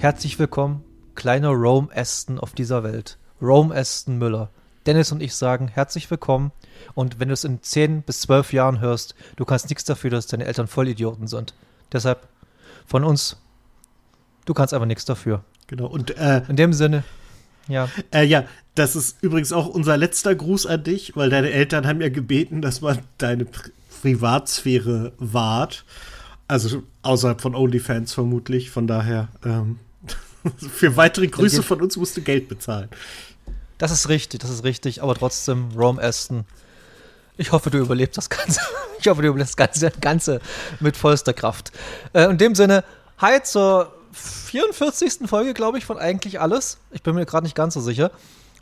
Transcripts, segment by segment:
Herzlich willkommen, kleiner Rome Aston auf dieser Welt. Rome Aston Müller. Dennis und ich sagen herzlich willkommen. Und wenn du es in 10 bis 12 Jahren hörst, du kannst nichts dafür, dass deine Eltern Vollidioten sind. Deshalb von uns, du kannst einfach nichts dafür. Genau. Und äh, in dem Sinne, ja. Äh, ja, das ist übrigens auch unser letzter Gruß an dich, weil deine Eltern haben ja gebeten, dass man deine Pri Privatsphäre wahrt. Also außerhalb von OnlyFans vermutlich. Von daher, ähm, für weitere Grüße von uns musst du Geld bezahlen. Das ist richtig, das ist richtig. Aber trotzdem, Rome Aston, ich hoffe, du überlebst das Ganze. Ich hoffe, du überlebst das Ganze, Ganze mit vollster Kraft. Äh, in dem Sinne, hi zur 44. Folge, glaube ich, von Eigentlich Alles. Ich bin mir gerade nicht ganz so sicher.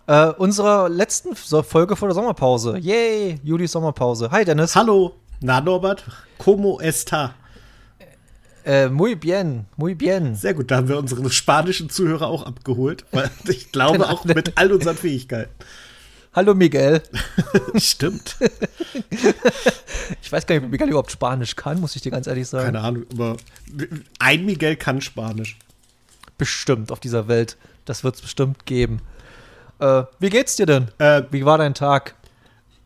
Äh, unserer letzten Folge vor der Sommerpause. Yay, Juli Sommerpause. Hi, Dennis. Hallo. Na, Norbert. Como está? Äh, muy bien, muy bien. Sehr gut, da haben wir unsere spanischen Zuhörer auch abgeholt. Weil ich glaube auch mit all unseren Fähigkeiten. Hallo Miguel. Stimmt. ich weiß gar nicht, ob Miguel überhaupt Spanisch kann, muss ich dir ganz ehrlich sagen. Keine Ahnung, aber ein Miguel kann Spanisch. Bestimmt auf dieser Welt. Das wird es bestimmt geben. Äh, wie geht's dir denn? Äh, wie war dein Tag?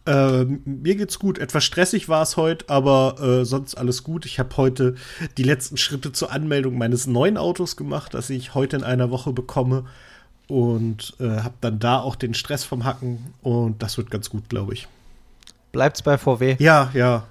Äh, mir geht's gut. Etwas stressig war es heute, aber äh, sonst alles gut. Ich habe heute die letzten Schritte zur Anmeldung meines neuen Autos gemacht, das ich heute in einer Woche bekomme und äh, habe dann da auch den Stress vom Hacken und das wird ganz gut, glaube ich. Bleibt's bei VW? Ja, ja.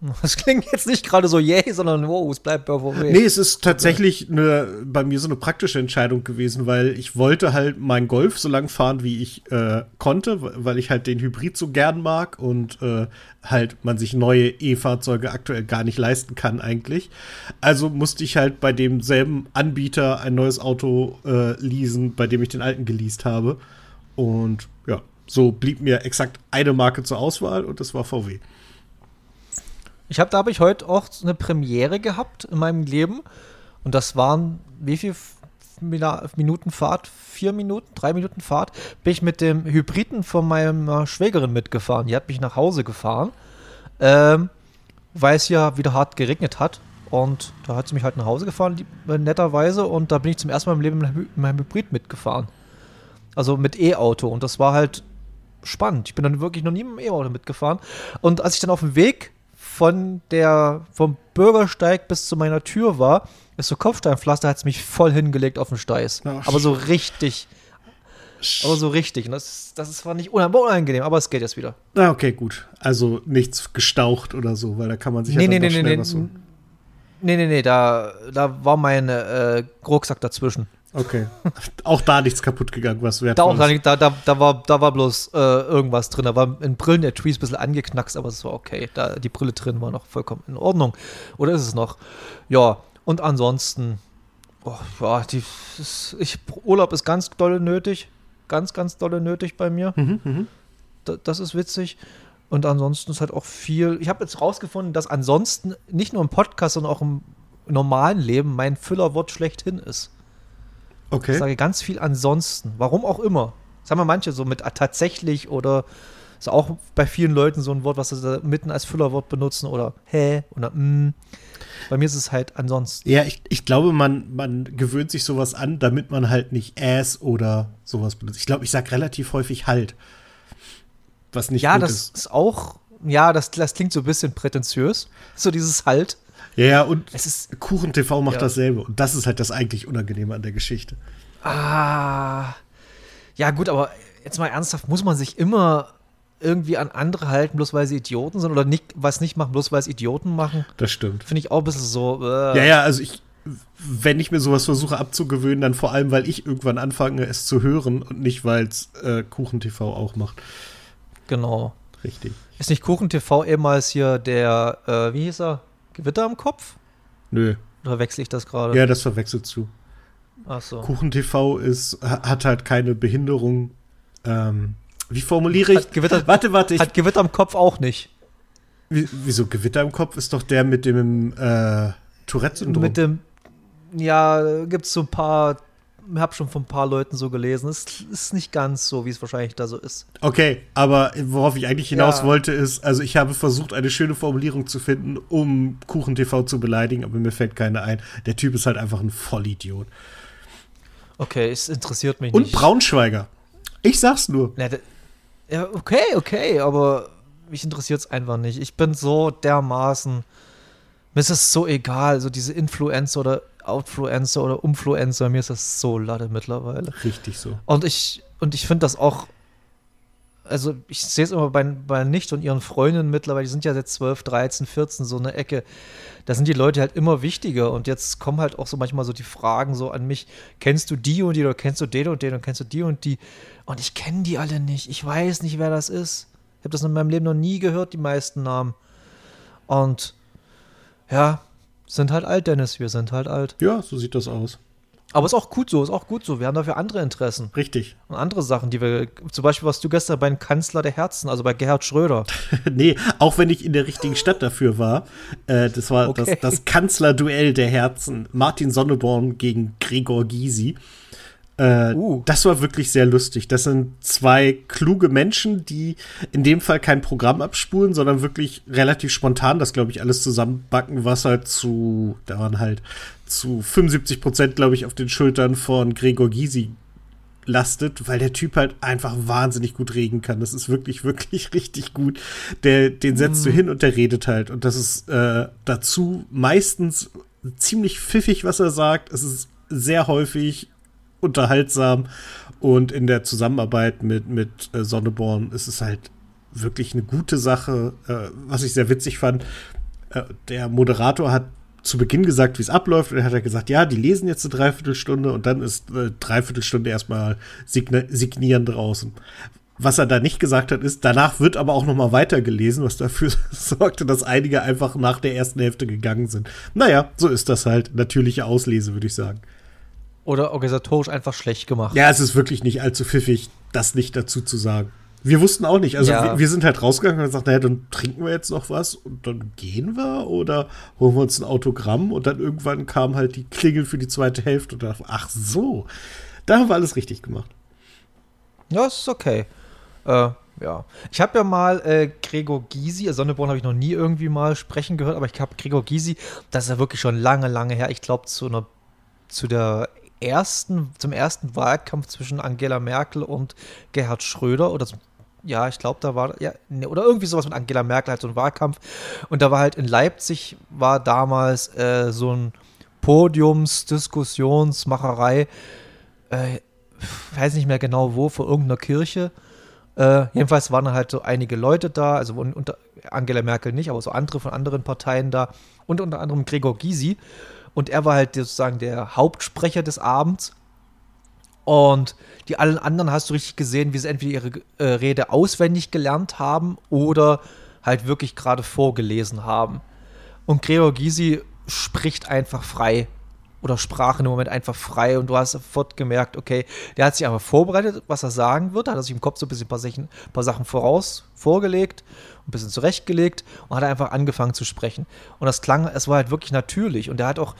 Das klingt jetzt nicht gerade so yay, sondern wow, es bleibt bei VW. Nee, es ist tatsächlich eine, bei mir so eine praktische Entscheidung gewesen, weil ich wollte halt meinen Golf so lang fahren, wie ich äh, konnte, weil ich halt den Hybrid so gern mag und äh, halt man sich neue E-Fahrzeuge aktuell gar nicht leisten kann eigentlich. Also musste ich halt bei demselben Anbieter ein neues Auto äh, leasen, bei dem ich den alten geleast habe. Und ja, so blieb mir exakt eine Marke zur Auswahl und das war VW. Ich habe, da habe ich heute auch eine Premiere gehabt in meinem Leben. Und das waren, wie viel Minuten Fahrt? Vier Minuten, drei Minuten Fahrt, bin ich mit dem Hybriden von meiner Schwägerin mitgefahren. Die hat mich nach Hause gefahren, ähm, weil es ja wieder hart geregnet hat. Und da hat sie mich halt nach Hause gefahren, äh, netterweise. Und da bin ich zum ersten Mal im Leben mit meinem Hybrid mitgefahren. Also mit E-Auto. Und das war halt spannend. Ich bin dann wirklich noch nie mit dem E-Auto mitgefahren. Und als ich dann auf dem Weg von der, vom Bürgersteig bis zu meiner Tür war, ist so Kopfsteinpflaster, hat es mich voll hingelegt auf den Steiß. Oh, aber so richtig. Aber so richtig. Und das, das war nicht unangenehm, aber es geht jetzt wieder. Ah, okay, gut. Also nichts gestaucht oder so, weil da kann man sich nee, ja nee, nee, schnell nee, was so. Nee, nee, nee, da, da war mein äh, Rucksack dazwischen. Okay. Auch da nichts kaputt gegangen, was wert da, da, da, da, war, da war bloß äh, irgendwas drin. Da war in Brillen der Trees ein bisschen angeknackst, aber es war okay. Da, die Brille drin war noch vollkommen in Ordnung. Oder ist es noch? Ja, und ansonsten, oh, ja, die, ist, ich, Urlaub ist ganz dolle nötig. Ganz, ganz dolle nötig bei mir. Mhm, mh. da, das ist witzig. Und ansonsten ist halt auch viel. Ich habe jetzt rausgefunden, dass ansonsten nicht nur im Podcast, sondern auch im normalen Leben mein Füllerwort schlechthin ist. Okay. Ich sage ganz viel ansonsten. Warum auch immer. Sagen wir manche so mit tatsächlich oder ist auch bei vielen Leuten so ein Wort, was sie da mitten als Füllerwort benutzen oder hä oder mm. Bei mir ist es halt ansonsten. Ja, ich, ich glaube, man, man gewöhnt sich sowas an, damit man halt nicht ass oder sowas benutzt. Ich glaube, ich sage relativ häufig halt. Was nicht ja, gut ist. Ja, das ist auch, ja, das, das klingt so ein bisschen prätentiös. So dieses halt. Ja, ja, und es ist, Kuchen TV macht ja. dasselbe. Und das ist halt das eigentlich Unangenehme an der Geschichte. Ah. Ja, gut, aber jetzt mal ernsthaft, muss man sich immer irgendwie an andere halten, bloß weil sie Idioten sind oder nicht, was nicht machen, bloß weil es Idioten machen? Das stimmt. Finde ich auch ein bisschen so. Äh. Ja, ja, also ich, wenn ich mir sowas versuche abzugewöhnen, dann vor allem, weil ich irgendwann anfange, es zu hören und nicht, weil es äh, Kuchen TV auch macht. Genau. Richtig. Ist nicht Kuchen TV ehemals hier der, äh, wie hieß er? Gewitter am Kopf? Nö. Oder wechsle ich das gerade? Ja, das verwechselt du. Ach so. Kuchen TV ist, hat halt keine Behinderung. Ähm, wie formuliere ich? Gewitter, warte, warte. Ich, hat Gewitter am Kopf auch nicht. Wie, wieso Gewitter im Kopf ist doch der mit dem äh, Tourette-Syndrom? Mit dem, ja, gibt es so ein paar habe schon von ein paar Leuten so gelesen. Es ist nicht ganz so, wie es wahrscheinlich da so ist. Okay, aber worauf ich eigentlich hinaus ja. wollte, ist, also ich habe versucht, eine schöne Formulierung zu finden, um Kuchen TV zu beleidigen, aber mir fällt keine ein. Der Typ ist halt einfach ein Vollidiot. Okay, es interessiert mich nicht. Und Braunschweiger. Ich sag's nur. Ja, okay, okay, aber mich interessiert es einfach nicht. Ich bin so dermaßen. Mir ist es so egal, so diese Influencer oder Outfluencer oder Umfluencer, mir ist das so latte mittlerweile. Richtig so. Und ich, und ich finde das auch, also ich sehe es immer bei, bei Nicht und ihren Freundinnen mittlerweile, die sind ja seit 12, 13, 14 so eine Ecke. Da sind die Leute halt immer wichtiger und jetzt kommen halt auch so manchmal so die Fragen so an mich, kennst du die und die oder kennst du den und den und kennst du die und die? Und ich kenne die alle nicht. Ich weiß nicht, wer das ist. Ich habe das in meinem Leben noch nie gehört, die meisten Namen. Und ja, sind halt alt, Dennis. Wir sind halt alt. Ja, so sieht das aus. Aber ist auch gut so, ist auch gut so. Wir haben dafür andere Interessen. Richtig. Und andere Sachen, die wir, zum Beispiel warst du gestern beim Kanzler der Herzen, also bei Gerhard Schröder. nee, auch wenn ich in der richtigen Stadt dafür war. Äh, das war okay. das, das Kanzlerduell der Herzen. Martin Sonneborn gegen Gregor Gysi. Äh, uh. Das war wirklich sehr lustig. Das sind zwei kluge Menschen, die in dem Fall kein Programm abspulen, sondern wirklich relativ spontan das, glaube ich, alles zusammenbacken, was halt zu, da waren halt zu 75 Prozent, glaube ich, auf den Schultern von Gregor Gysi lastet, weil der Typ halt einfach wahnsinnig gut reden kann. Das ist wirklich, wirklich richtig gut. Der, den setzt mm. du mhm. hin und der redet halt. Und das ist äh, dazu meistens ziemlich pfiffig, was er sagt. Es ist sehr häufig unterhaltsam. Und in der Zusammenarbeit mit, mit äh, Sonneborn ist es halt wirklich eine gute Sache. Äh, was ich sehr witzig fand, äh, der Moderator hat zu Beginn gesagt, wie es abläuft. Und er hat er gesagt, ja, die lesen jetzt eine Dreiviertelstunde und dann ist äh, Dreiviertelstunde erstmal sign signieren draußen. Was er da nicht gesagt hat, ist, danach wird aber auch noch mal weitergelesen, was dafür sorgte, dass einige einfach nach der ersten Hälfte gegangen sind. Naja, so ist das halt. Natürliche Auslese, würde ich sagen oder organisatorisch einfach schlecht gemacht. Ja, es ist wirklich nicht allzu pfiffig, das nicht dazu zu sagen. Wir wussten auch nicht. Also ja. wir, wir, sind halt rausgegangen und gesagt, naja, dann trinken wir jetzt noch was und dann gehen wir oder holen wir uns ein Autogramm und dann irgendwann kam halt die Klingel für die zweite Hälfte und dachte, ach so, da haben wir alles richtig gemacht. Ja, ist okay. Äh, ja. Ich habe ja mal äh, Gregor Gysi, also Sonneborn habe ich noch nie irgendwie mal sprechen gehört, aber ich habe Gregor Gysi, das ist ja wirklich schon lange, lange her. Ich glaube, zu einer zu der ersten, zum ersten Wahlkampf zwischen Angela Merkel und Gerhard Schröder oder zum, ja, ich glaube, da war, ja, ne, oder irgendwie sowas mit Angela Merkel, halt so ein Wahlkampf. Und da war halt in Leipzig, war damals äh, so ein Podiumsdiskussionsmacherei, äh, weiß nicht mehr genau wo, vor irgendeiner Kirche. Äh, jedenfalls waren halt so einige Leute da, also unter Angela Merkel nicht, aber so andere von anderen Parteien da und unter anderem Gregor Gysi. Und er war halt sozusagen der Hauptsprecher des Abends. Und die allen anderen hast du richtig gesehen, wie sie entweder ihre äh, Rede auswendig gelernt haben oder halt wirklich gerade vorgelesen haben. Und Gregor Gysi spricht einfach frei oder sprach in dem Moment einfach frei und du hast sofort gemerkt, okay, der hat sich einfach vorbereitet, was er sagen wird, hat er sich im Kopf so ein bisschen ein paar Sachen, ein paar Sachen voraus vorgelegt, ein bisschen zurechtgelegt und hat einfach angefangen zu sprechen. Und das klang, es war halt wirklich natürlich und er hat auch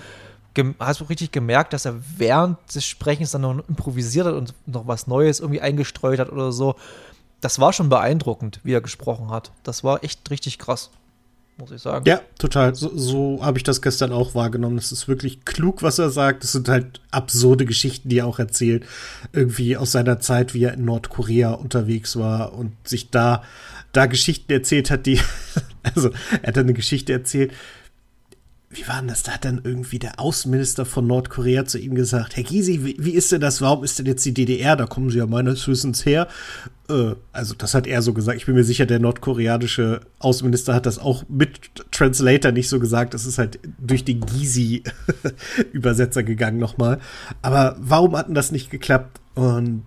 hast du richtig gemerkt, dass er während des Sprechens dann noch improvisiert hat und noch was Neues irgendwie eingestreut hat oder so. Das war schon beeindruckend, wie er gesprochen hat. Das war echt richtig krass muss ich sagen. Ja, total. So, so habe ich das gestern auch wahrgenommen. Es ist wirklich klug, was er sagt. Es sind halt absurde Geschichten, die er auch erzählt. Irgendwie aus seiner Zeit, wie er in Nordkorea unterwegs war und sich da, da Geschichten erzählt hat, die, also er hat eine Geschichte erzählt, wie war denn das? Da hat dann irgendwie der Außenminister von Nordkorea zu ihm gesagt, Herr Gysi, wie, wie, ist denn das? Warum ist denn jetzt die DDR? Da kommen Sie ja meines Wissens her. Äh, also das hat er so gesagt. Ich bin mir sicher, der nordkoreanische Außenminister hat das auch mit Translator nicht so gesagt. Das ist halt durch den Gysi-Übersetzer gegangen nochmal. Aber warum hat denn das nicht geklappt? Und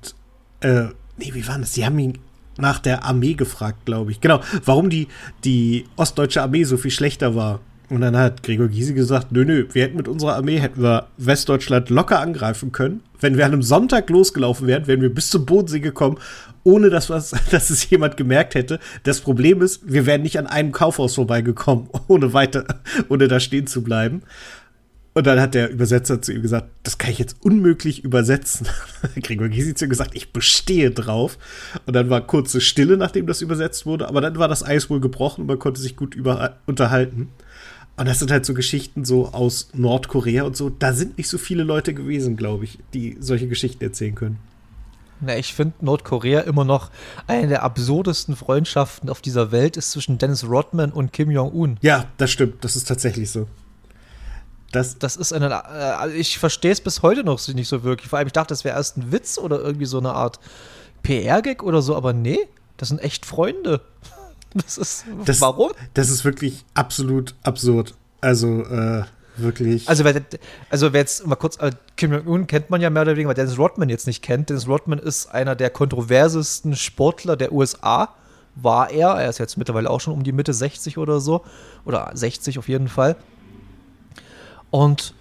äh, nee, wie war das? Sie haben ihn nach der Armee gefragt, glaube ich. Genau, warum die, die ostdeutsche Armee so viel schlechter war. Und dann hat Gregor Gysi gesagt, nö, nö, wir hätten mit unserer Armee, hätten wir Westdeutschland locker angreifen können. Wenn wir an einem Sonntag losgelaufen wären, wären wir bis zum Bodensee gekommen, ohne dass, was, dass es jemand gemerkt hätte. Das Problem ist, wir wären nicht an einem Kaufhaus vorbeigekommen, ohne weiter, ohne da stehen zu bleiben. Und dann hat der Übersetzer zu ihm gesagt, das kann ich jetzt unmöglich übersetzen. Gregor Gysi zu ihm gesagt, ich bestehe drauf. Und dann war kurze Stille, nachdem das übersetzt wurde. Aber dann war das Eis wohl gebrochen und man konnte sich gut über unterhalten. Und das sind halt so Geschichten so aus Nordkorea und so. Da sind nicht so viele Leute gewesen, glaube ich, die solche Geschichten erzählen können. Na, ich finde Nordkorea immer noch eine der absurdesten Freundschaften auf dieser Welt ist zwischen Dennis Rodman und Kim Jong-un. Ja, das stimmt. Das ist tatsächlich so. Das, das ist eine. Äh, ich verstehe es bis heute noch nicht so wirklich. Vor allem, ich dachte, das wäre erst ein Witz oder irgendwie so eine Art PR-Gag oder so, aber nee, das sind echt Freunde. Das ist. Das, warum? Das ist wirklich absolut absurd. Also, äh, wirklich. Also wer, also wer jetzt mal kurz, äh, Kim Jong-un kennt man ja mehr oder weniger, weil Dennis Rodman jetzt nicht kennt. Dennis Rodman ist einer der kontroversesten Sportler der USA. War er. Er ist jetzt mittlerweile auch schon um die Mitte 60 oder so. Oder 60 auf jeden Fall. Und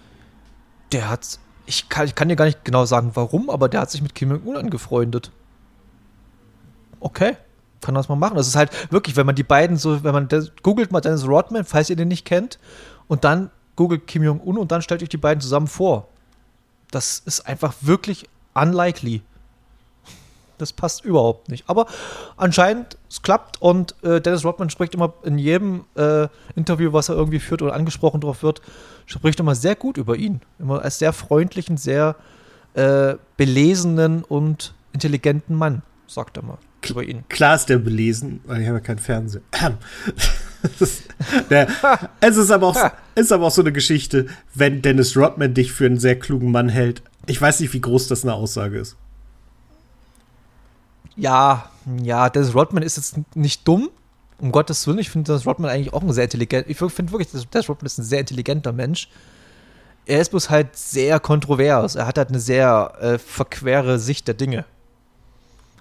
der hat, ich kann, ich kann dir gar nicht genau sagen, warum, aber der hat sich mit Kim Jong-un angefreundet. Okay, kann das mal machen. Das ist halt wirklich, wenn man die beiden so, wenn man googelt mal Dennis Rodman, falls ihr den nicht kennt, und dann googelt Kim Jong-un und dann stellt euch die beiden zusammen vor. Das ist einfach wirklich unlikely. Das passt überhaupt nicht. Aber anscheinend, es klappt und äh, Dennis Rodman spricht immer in jedem äh, Interview, was er irgendwie führt oder angesprochen drauf wird, spricht immer sehr gut über ihn. Immer als sehr freundlichen, sehr äh, belesenen und intelligenten Mann, sagt er mal über ihn. Klar ist der belesen, weil ich habe ja keinen Fernseher. der, es ist aber, auch, ist aber auch so eine Geschichte, wenn Dennis Rodman dich für einen sehr klugen Mann hält. Ich weiß nicht, wie groß das eine Aussage ist. Ja, ja, Dennis Rodman ist jetzt nicht dumm, um Gottes Willen, ich finde Dennis Rodman eigentlich auch ein sehr intelligent. Ich finde wirklich, Dennis Rodman ist ein sehr intelligenter Mensch. Er ist bloß halt sehr kontrovers. Er hat halt eine sehr äh, verquere Sicht der Dinge.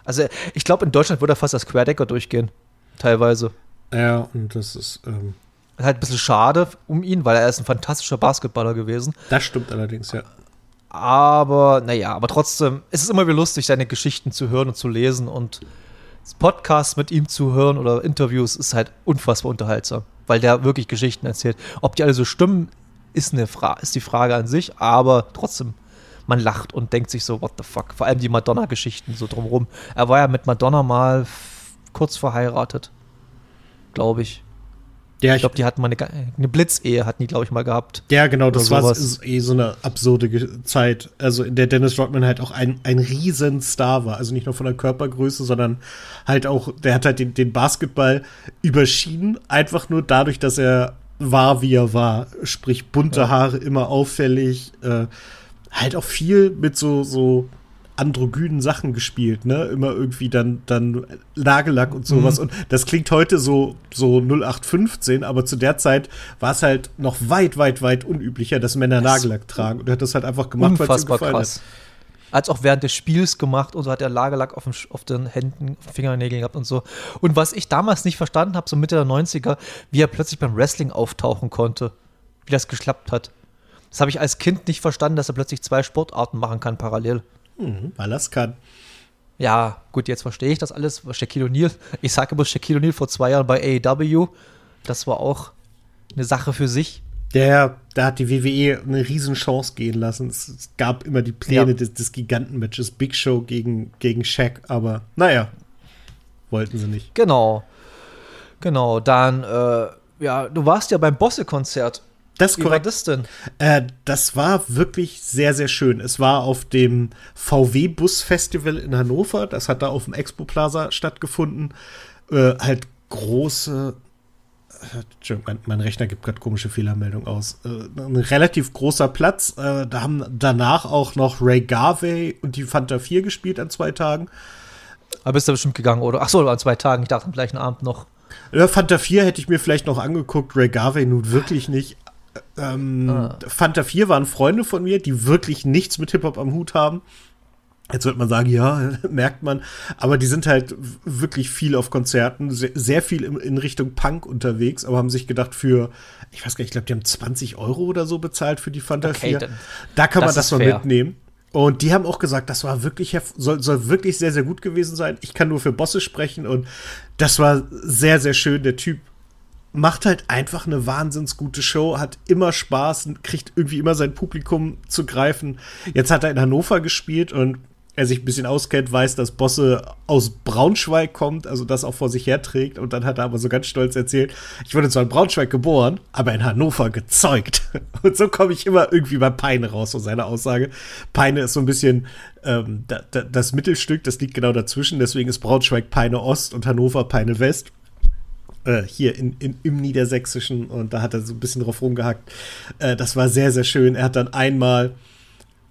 Also, ich glaube, in Deutschland würde er fast als Querdecker durchgehen. Teilweise. Ja, und das ist. Ähm halt ein bisschen schade um ihn, weil er ist ein fantastischer Basketballer gewesen. Das stimmt allerdings, ja. Aber, naja, aber trotzdem, es ist immer wieder lustig, seine Geschichten zu hören und zu lesen und Podcasts mit ihm zu hören oder Interviews ist halt unfassbar unterhaltsam, weil der wirklich Geschichten erzählt. Ob die alle so stimmen, ist, eine Fra ist die Frage an sich, aber trotzdem, man lacht und denkt sich so, what the fuck. Vor allem die Madonna-Geschichten so drumherum. Er war ja mit Madonna mal kurz verheiratet, glaube ich. Ja, ich glaube, die hatten mal eine, eine Blitzehe, hatten die, glaube ich, mal gehabt. Ja, genau, das war eh so eine absurde Zeit. Also, in der Dennis Rodman halt auch ein, ein Riesenstar war. Also nicht nur von der Körpergröße, sondern halt auch, der hat halt den, den Basketball überschieden, einfach nur dadurch, dass er war, wie er war. Sprich, bunte ja. Haare, immer auffällig, äh, halt auch viel mit so, so androgynen Sachen gespielt, ne? Immer irgendwie dann, dann Nagellack und sowas. Mhm. Und das klingt heute so, so 0815, aber zu der Zeit war es halt noch weit, weit, weit unüblicher, dass Männer das Nagellack tragen. Und er hat das halt einfach gemacht, weil es ihm gefallen krass. hat. Als auch während des Spiels gemacht und so hat er Lagerlack auf, dem, auf den Händen, auf den Fingernägeln gehabt und so. Und was ich damals nicht verstanden habe, so Mitte der 90er, wie er plötzlich beim Wrestling auftauchen konnte. Wie das geklappt hat. Das habe ich als Kind nicht verstanden, dass er plötzlich zwei Sportarten machen kann parallel. Mhm, weil es kann. Ja, gut, jetzt verstehe ich das alles. Shaquille O'Neal, ich sage immer Shaquille O'Neal vor zwei Jahren bei AEW, das war auch eine Sache für sich. Der, da hat die WWE eine Riesenchance gehen lassen. Es, es gab immer die Pläne ja. des, des Gigantenmatches Big Show gegen, gegen Shaq, aber naja, wollten sie nicht. Genau. Genau, dann, äh, ja, du warst ja beim Bosse-Konzert. Das Wie korrekt. war das denn? Äh, das war wirklich sehr, sehr schön. Es war auf dem VW-Bus-Festival in Hannover. Das hat da auf dem Expo Plaza stattgefunden. Äh, halt große. Äh, mein, mein, Rechner gibt gerade komische Fehlermeldungen aus. Äh, ein relativ großer Platz. Äh, da haben danach auch noch Ray Garvey und die Fanta 4 gespielt an zwei Tagen. Aber bist du bestimmt gegangen, oder? Ach so, an zwei Tagen. Ich dachte am gleichen Abend noch. Ja, Fanta 4 hätte ich mir vielleicht noch angeguckt, Ray Garvey nun wirklich nicht. Ähm, ah. Fanta 4 waren Freunde von mir, die wirklich nichts mit Hip-Hop am Hut haben. Jetzt wird man sagen, ja, merkt man. Aber die sind halt wirklich viel auf Konzerten, sehr, sehr viel in, in, Richtung Punk unterwegs, aber haben sich gedacht, für, ich weiß gar nicht, ich glaube, die haben 20 Euro oder so bezahlt für die Fanta okay, 4. Da kann man das mal fair. mitnehmen. Und die haben auch gesagt, das war wirklich, soll, soll wirklich sehr, sehr gut gewesen sein. Ich kann nur für Bosse sprechen und das war sehr, sehr schön. Der Typ macht halt einfach eine wahnsinns gute Show, hat immer Spaß, kriegt irgendwie immer sein Publikum zu greifen. Jetzt hat er in Hannover gespielt und er sich ein bisschen auskennt, weiß, dass Bosse aus Braunschweig kommt, also das auch vor sich herträgt. Und dann hat er aber so ganz stolz erzählt, ich wurde zwar in Braunschweig geboren, aber in Hannover gezeugt. Und so komme ich immer irgendwie bei Peine raus, so seine Aussage. Peine ist so ein bisschen ähm, da, da, das Mittelstück, das liegt genau dazwischen. Deswegen ist Braunschweig Peine Ost und Hannover Peine West. Äh, hier in, in, im Niedersächsischen. Und da hat er so ein bisschen drauf rumgehackt. Äh, das war sehr, sehr schön. Er hat dann einmal.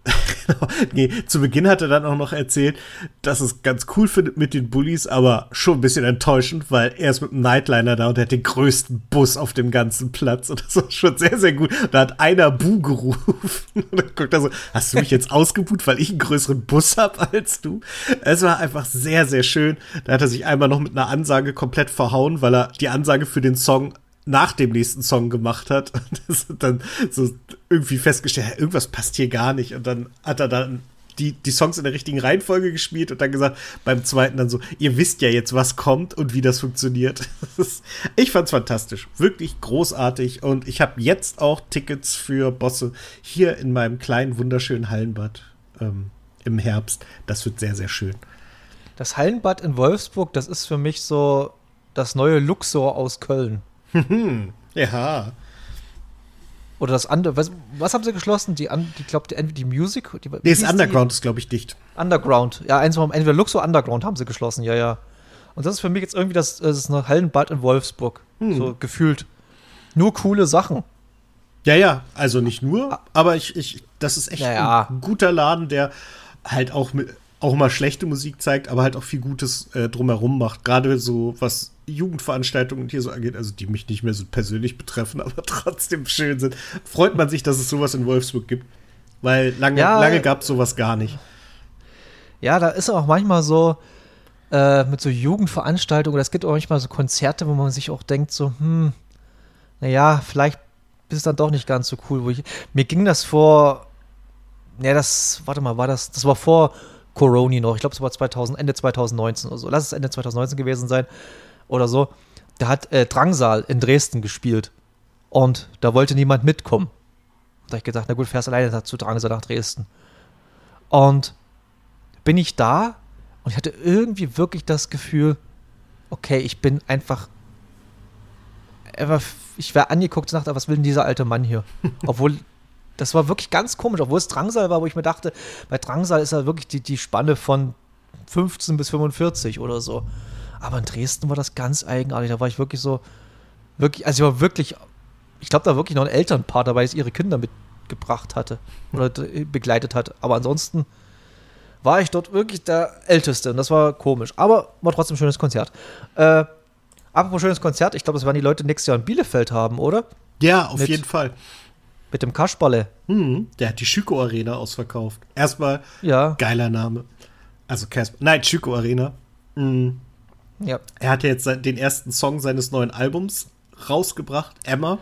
nee, zu Beginn hat er dann auch noch erzählt, dass es ganz cool findet mit den Bullies, aber schon ein bisschen enttäuschend, weil er ist mit einem Nightliner da und er hat den größten Bus auf dem ganzen Platz und das war schon sehr, sehr gut. Da hat einer Bu gerufen und dann guckt er so, hast du mich jetzt ausgebuht, weil ich einen größeren Bus habe als du? Es war einfach sehr, sehr schön. Da hat er sich einmal noch mit einer Ansage komplett verhauen, weil er die Ansage für den Song nach dem nächsten Song gemacht hat. Und dann so irgendwie festgestellt, irgendwas passt hier gar nicht. Und dann hat er dann die, die Songs in der richtigen Reihenfolge gespielt und dann gesagt, beim zweiten dann so, ihr wisst ja jetzt, was kommt und wie das funktioniert. ich fand's fantastisch. Wirklich großartig. Und ich habe jetzt auch Tickets für Bosse hier in meinem kleinen, wunderschönen Hallenbad ähm, im Herbst. Das wird sehr, sehr schön. Das Hallenbad in Wolfsburg, das ist für mich so das neue Luxor aus Köln. ja. Oder das andere, was, was haben sie geschlossen? Die, die glaube die, die Music? Die, nee, das Underground die? ist, glaube ich, dicht. Underground, ja, eins vom, entweder Luxor Underground haben sie geschlossen, ja, ja. Und das ist für mich jetzt irgendwie das, das ist eine Hallenbad in Wolfsburg. Hm. So gefühlt. Nur coole Sachen. Ja, ja, also nicht nur, ah. aber ich, ich, das ist echt ja, ein guter Laden, der halt auch mit, auch mal schlechte Musik zeigt, aber halt auch viel Gutes äh, drumherum macht. Gerade so, was Jugendveranstaltungen hier so angeht, also die mich nicht mehr so persönlich betreffen, aber trotzdem schön sind, freut man sich, dass es sowas in Wolfsburg gibt. Weil lange, ja, lange gab es sowas gar nicht. Ja, da ist auch manchmal so äh, mit so Jugendveranstaltungen, oder es gibt auch manchmal so Konzerte, wo man sich auch denkt, so, hm, naja, vielleicht ist es dann doch nicht ganz so cool. Wo ich, mir ging das vor, ja, das, warte mal, war das, das war vor Coroni noch. Ich glaube, es war 2000, Ende 2019 oder so. Lass es Ende 2019 gewesen sein oder so. Da hat äh, Drangsal in Dresden gespielt. Und da wollte niemand mitkommen. Da habe ich gedacht, na gut, fährst alleine zu Drangsal nach Dresden. Und bin ich da und ich hatte irgendwie wirklich das Gefühl, okay, ich bin einfach. Ich wäre angeguckt und dachte, was will denn dieser alte Mann hier? Obwohl das war wirklich ganz komisch, obwohl es Drangsal war, wo ich mir dachte, bei Drangsal ist ja wirklich die, die Spanne von 15 bis 45 oder so. Aber in Dresden war das ganz eigenartig. Da war ich wirklich so, wirklich, also ich war wirklich, ich glaube, da war wirklich noch ein Elternpaar dabei, das ihre Kinder mitgebracht hatte oder begleitet hat. Aber ansonsten war ich dort wirklich der Älteste und das war komisch. Aber war trotzdem ein schönes Konzert. Äh, apropos schönes Konzert, ich glaube, das werden die Leute nächstes Jahr in Bielefeld haben, oder? Ja, auf Mit, jeden Fall. Mit dem Kaschballe. Hm, der hat die Schüko Arena ausverkauft. Erstmal ja. geiler Name. Also Casper. Nein, Schüko Arena. Hm. Ja. Er hat jetzt den ersten Song seines neuen Albums rausgebracht, Emma.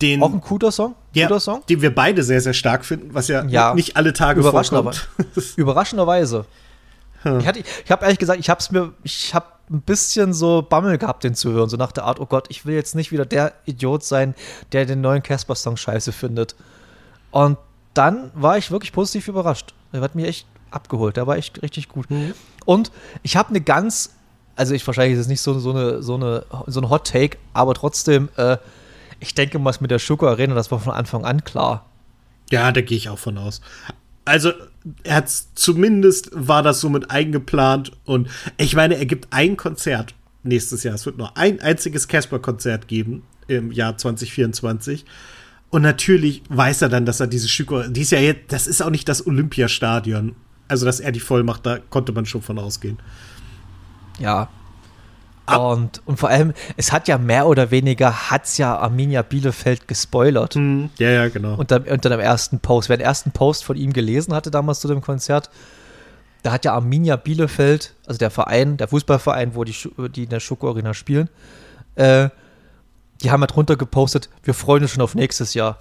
Den, Auch ein cooler Song? Ja, guter Song? Den wir beide sehr, sehr stark finden, was ja, ja. nicht alle Tage Überraschenderweise. vorkommt. Überraschenderweise. Hm. Ich, hatte, ich habe ehrlich gesagt, ich habe es mir, ich habe ein bisschen so Bammel gehabt, den zu hören. So nach der Art, oh Gott, ich will jetzt nicht wieder der Idiot sein, der den neuen Casper-Song scheiße findet. Und dann war ich wirklich positiv überrascht. Er hat mich echt abgeholt. Der war echt richtig gut. Mhm. Und ich habe eine ganz, also ich wahrscheinlich ist es nicht so, so, eine, so, eine, so ein Hot Take, aber trotzdem, äh, ich denke mal, mit der Schoko Arena, das war von Anfang an klar. Ja, da gehe ich auch von aus. Also, er hat zumindest war das so mit eingeplant und ich meine, er gibt ein Konzert nächstes Jahr. Es wird nur ein einziges Casper-Konzert geben im Jahr 2024. Und natürlich weiß er dann, dass er diese Schüko, die ist ja jetzt, das ist auch nicht das Olympiastadion. Also, dass er die voll macht, da konnte man schon von ausgehen. Ja, und, und vor allem, es hat ja mehr oder weniger, hat es ja Arminia Bielefeld gespoilert. Mhm. Ja, ja, genau. Unter, unter dem ersten Post. Wer den ersten Post von ihm gelesen hatte damals zu dem Konzert, da hat ja Arminia Bielefeld, also der Verein, der Fußballverein, wo die, die in der Schoko Arena spielen, äh, die haben ja drunter gepostet, wir freuen uns schon auf nächstes Jahr.